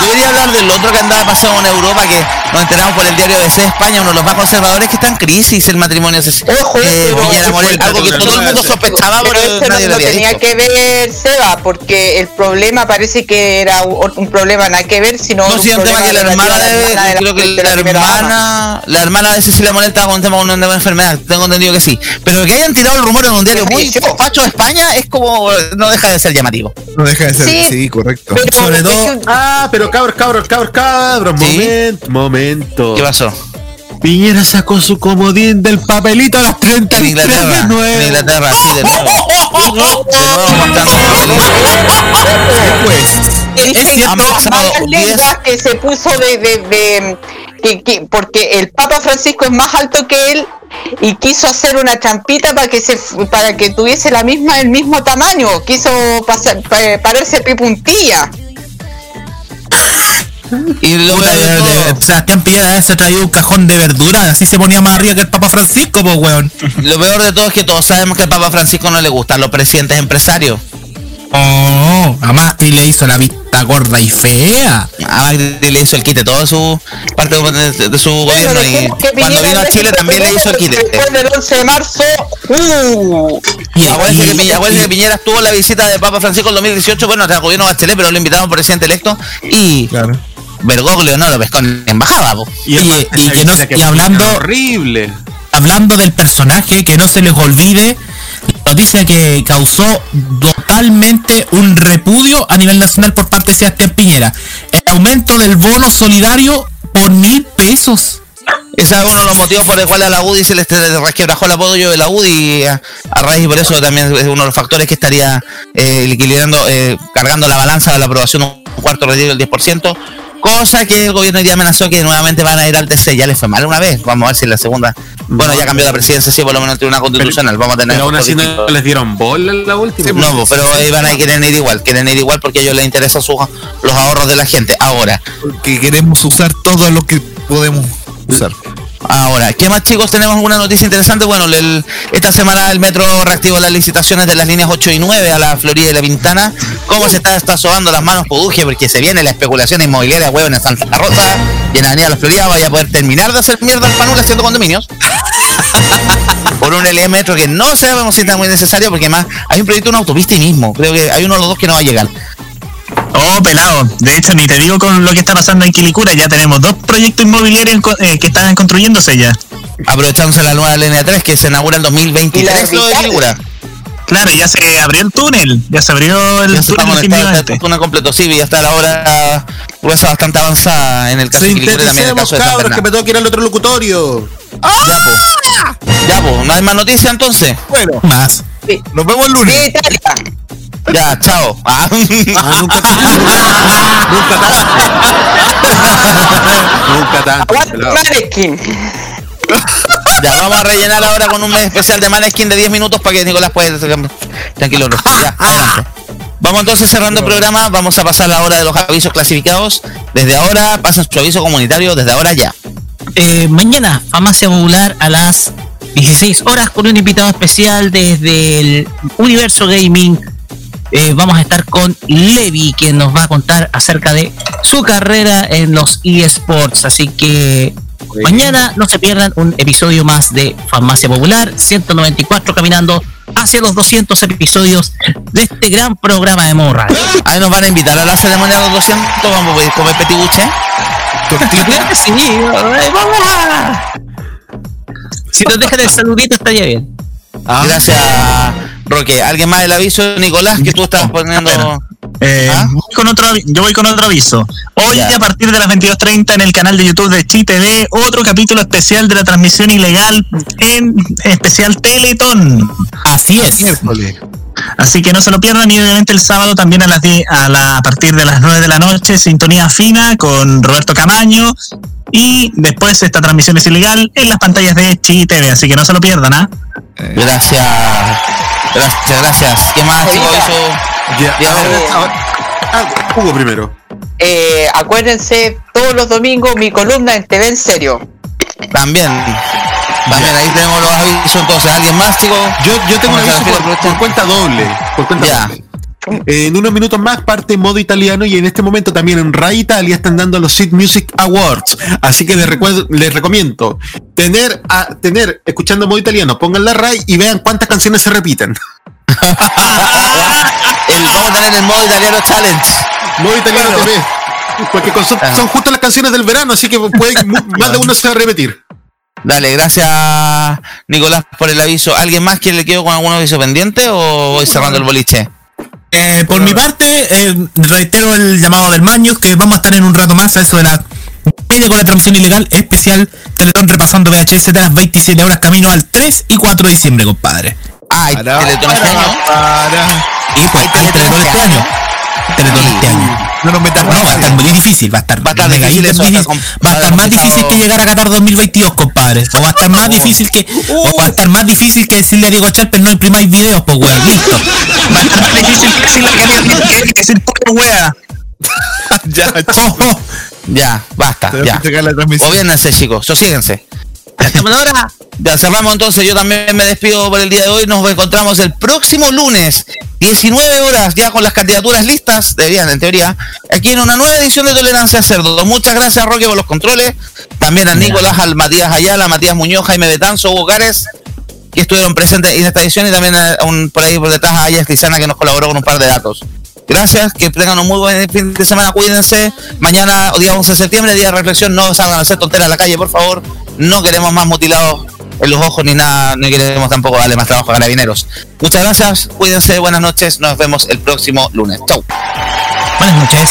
Yo quería hablar del otro que andaba pasado en Europa, que nos enteramos por el diario de C España, uno de los más conservadores que está en crisis, el matrimonio de Ojo, eh, Piñera Morel, algo que todo el mundo sospechaba, Pero pero eso no, nadie lo no había tenía dicho. que ver Seba, porque el problema parece que era un, un problema nada que ver, sino No, un sí, un tema problema que la hermana la de, de creo que de la hermana, la hermana de Cecilia Morel estaba con un tema con una enfermedad, tengo entendido que sí. Pero que hayan tirado el rumor en un diario muy facho de España es como, no deja de ser llamativo. No deja de ser. Sí. Sí, correcto. Pero Sobre es todo- Ah, pero cabros, cabros, cabros, cabros, ¿Sí? momento, momento. ¿Qué pasó? Piñera sacó su comodín del papelito a las 30 En Inglaterra, en Inglaterra, sí, de nuevo. De nuevo mostrando que pasado lenguas se puso de, de, de- que, que- porque el Papa Francisco es más alto que él y quiso hacer una champita para que se para que tuviese la misma el mismo tamaño quiso pasar, pa- pararse pipuntilla Y lo Puta, peor de de- Sebastián Piñera se traía un cajón de verduras, así se ponía más arriba que el Papa Francisco, pues weón. Lo peor de todo es que todos sabemos que al Papa Francisco no le gustan los presidentes empresarios. No, a Macri le hizo la vista gorda y fea. A Macri le hizo el quite todo su parte de, de su gobierno y que cuando vino a Chile también le hizo el quite. Después del 11 de marzo, uh, Y, Acuérdense que, y- Piñera, Piñera estuvo la visita de Papa Francisco en 2018, bueno, hasta el gobierno de Bachelet, pero lo invitaron por presidente electo y Claro. Bergoglio no lo pescó en embajada, po. Y, Oye, y que no- y hablando- horrible. hablando del personaje, que no se les olvide, noticia que causó totalmente un repudio a nivel nacional por parte de Sebastián Piñera. El aumento del bono solidario por mil pesos. Ese es uno de los motivos por el cual a la UDI se les resquebrajó el apoyo de la UDI a, a raíz por eso también es uno de los factores que estaría eh, equilibrando, eh, cargando la balanza de la aprobación un cuarto retiro del 10%, cosa que el gobierno hoy día amenazó que nuevamente van a ir al TC, ya les fue mal una vez, vamos a ver si la segunda, bueno ya cambió la presidencia, sí por lo menos tiene una constitucional, vamos a tener... Pero aún así no les dieron bola en la última. no, pero ahí van a querer ir igual, quieren ir igual porque a ellos les interesan sus, los ahorros de la gente. Ahora, Porque queremos usar todo lo que podemos usar. Ahora, ¿qué más chicos? ¿Tenemos alguna noticia interesante? Bueno, esta semana el metro reactivó las licitaciones de las líneas 8 y 9 a la Florida y la Pintana. ¿Cómo se está, está sobando las manos Poduje? Porque se viene la especulación inmobiliaria, huevo, en Santa Rosa y en Avenida de la Florida vaya a poder terminar de hacer mierda al panul haciendo condominios. [LAUGHS] Por un LM metro que no sabemos si está muy necesario porque más hay un proyecto de una autopista ahí mismo. Creo que hay uno de los dos que no va a llegar. Oh, pelado. De hecho, ni te digo con lo que está pasando en Quilicura. Ya tenemos dos proyectos inmobiliarios eh, que están construyéndose ya. Aprovechándose la nueva línea 3 que se inaugura en 2023 lo de Vital. Quilicura. Claro, ya se abrió el túnel. Ya se abrió el Ya está túnel está túnel completo, sí, ya está la hora gruesa bastante avanzada en el caso de Quilicura y también en el Sinteticemos, caso de San cabros, que me tengo que ir al otro locutorio. Ya, pues, ¿no hay más noticias entonces? Bueno, Más. Nos vemos el lunes. Italia. Ya, chao. Ah. Ah, nunca tanto. [LAUGHS] nunca tanto. nunca. Ya, vamos a rellenar ahora con un especial de Maneskin de 10 minutos para que Nicolás pueda... Tranquilo. Ya, adelante. Vamos entonces cerrando el programa, vamos a pasar la hora de los avisos clasificados. Desde ahora, pasen su aviso comunitario, desde ahora ya. Eh, mañana, Farmacia Popular a las 16 horas con un invitado especial desde el Universo Gaming. Eh, vamos a estar con Levi, quien nos va a contar acerca de su carrera en los eSports. Así que mañana no se pierdan un episodio más de Farmacia Popular, 194 caminando hacia los 200 episodios de este gran programa de Morra. Ahí nos van a invitar a la ceremonia de los 200, vamos a poder comer petibuche. [LAUGHS] Sí, vamos a... Si nos dejan el saludito estaría bien. Gracias, Roque. ¿Alguien más del aviso, Nicolás, que tú estás poniendo? Eh, ¿Ah? voy con otro, yo voy con otro aviso. Hoy Ya. a partir de las 22.30 en el canal de YouTube de Chi TV, otro capítulo especial de la transmisión ilegal en especial Teletón. Así es. Así que no se lo pierdan y obviamente el sábado también a las 10 a, la, a partir de las 9 de la noche, sintonía fina con Roberto Camaño y después esta transmisión es ilegal en las pantallas de Chi TV, así que no se lo pierdan, ¿ah? Gracias. Gracias, gracias. ¿Qué más, chicos? Eh, ahora- ah, Hugo primero. Eh, acuérdense, todos los domingos mi columna en TV en serio. También. También, ahí tenemos los avisos entonces. ¿Alguien más, chicos? Yo, yo tengo un ¿Cómo se aviso por, por cuenta doble. Por cuenta Ya. doble. Eh, en unos minutos más parte modo italiano y en este momento también en Rai Italia están dando los Seed Music Awards. Así que les, recuerdo- les recomiendo tener, a, tener, escuchando modo italiano, pongan la Rai y vean cuántas canciones se repiten. [LAUGHS] El, vamos a tener el modo italiano challenge. Modo italiano TV. Porque con- son, justo las canciones del verano, así que puede, [LAUGHS] más de uno se va a repetir. Dale, gracias, Nicolás, por el aviso. ¿Alguien más que le quedó con algún aviso pendiente o voy cerrando el boliche? Eh, por mi parte, eh, reitero el llamado del Maños, que vamos a estar en un rato más a eso de la media con la transmisión ilegal especial Teletón repasando VHS de las 27 horas camino al 3 y 4 de diciembre, compadre. Ah, ¿y Teletón este año? Y pues, Teletón este año. Teletón este año. No nos metamos No, va a estar muy difícil, va a estar, Va a estar difícil eso, va a estar difícil. com- Va a estar más difícil que llegar a Qatar 2022, compadre. O va a estar más [LAUGHS] difícil que, o va a estar más difícil que decirle a Diego Charper no imprimáis videos, pues weón, listo. Va a estar más difícil que decir lo que decir pura wea. ya. [LAUGHS] Ya, basta, ya. Gobiernense, chicos, sosíguense. Ya cerramos entonces, yo también me despido por el día de hoy, nos encontramos el próximo lunes, 19 horas, ya con las candidaturas listas, deberían en teoría, aquí en una nueva edición de Tolerancia Cerdo. Muchas gracias Roque por los controles, también a Nicolás, al Matías Ayala, Matías Muñoz, Jaime Betanzo, Hugo Gares, que estuvieron presentes en esta edición y también a un, por ahí por detrás a Ayas Crisana que nos colaboró con un par de datos. Gracias, que tengan un muy buen fin de semana, cuídense. Mañana, día 11 de septiembre, día de reflexión, no salgan a hacer tonteras a la calle, por favor. No queremos más mutilados en los ojos ni nada, ni queremos tampoco darle más trabajo a carabineros. Muchas gracias, cuídense, buenas noches, nos vemos el próximo lunes. Chau. Buenas noches.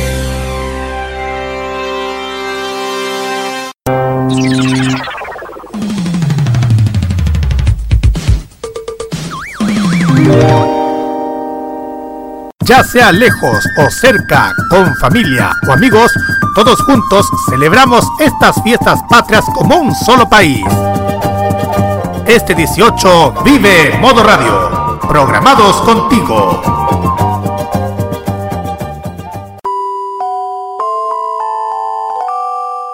Ya sea lejos o cerca, con familia o amigos, todos juntos celebramos estas fiestas patrias como un solo país. Este 18 vive Modo Radio, programados contigo.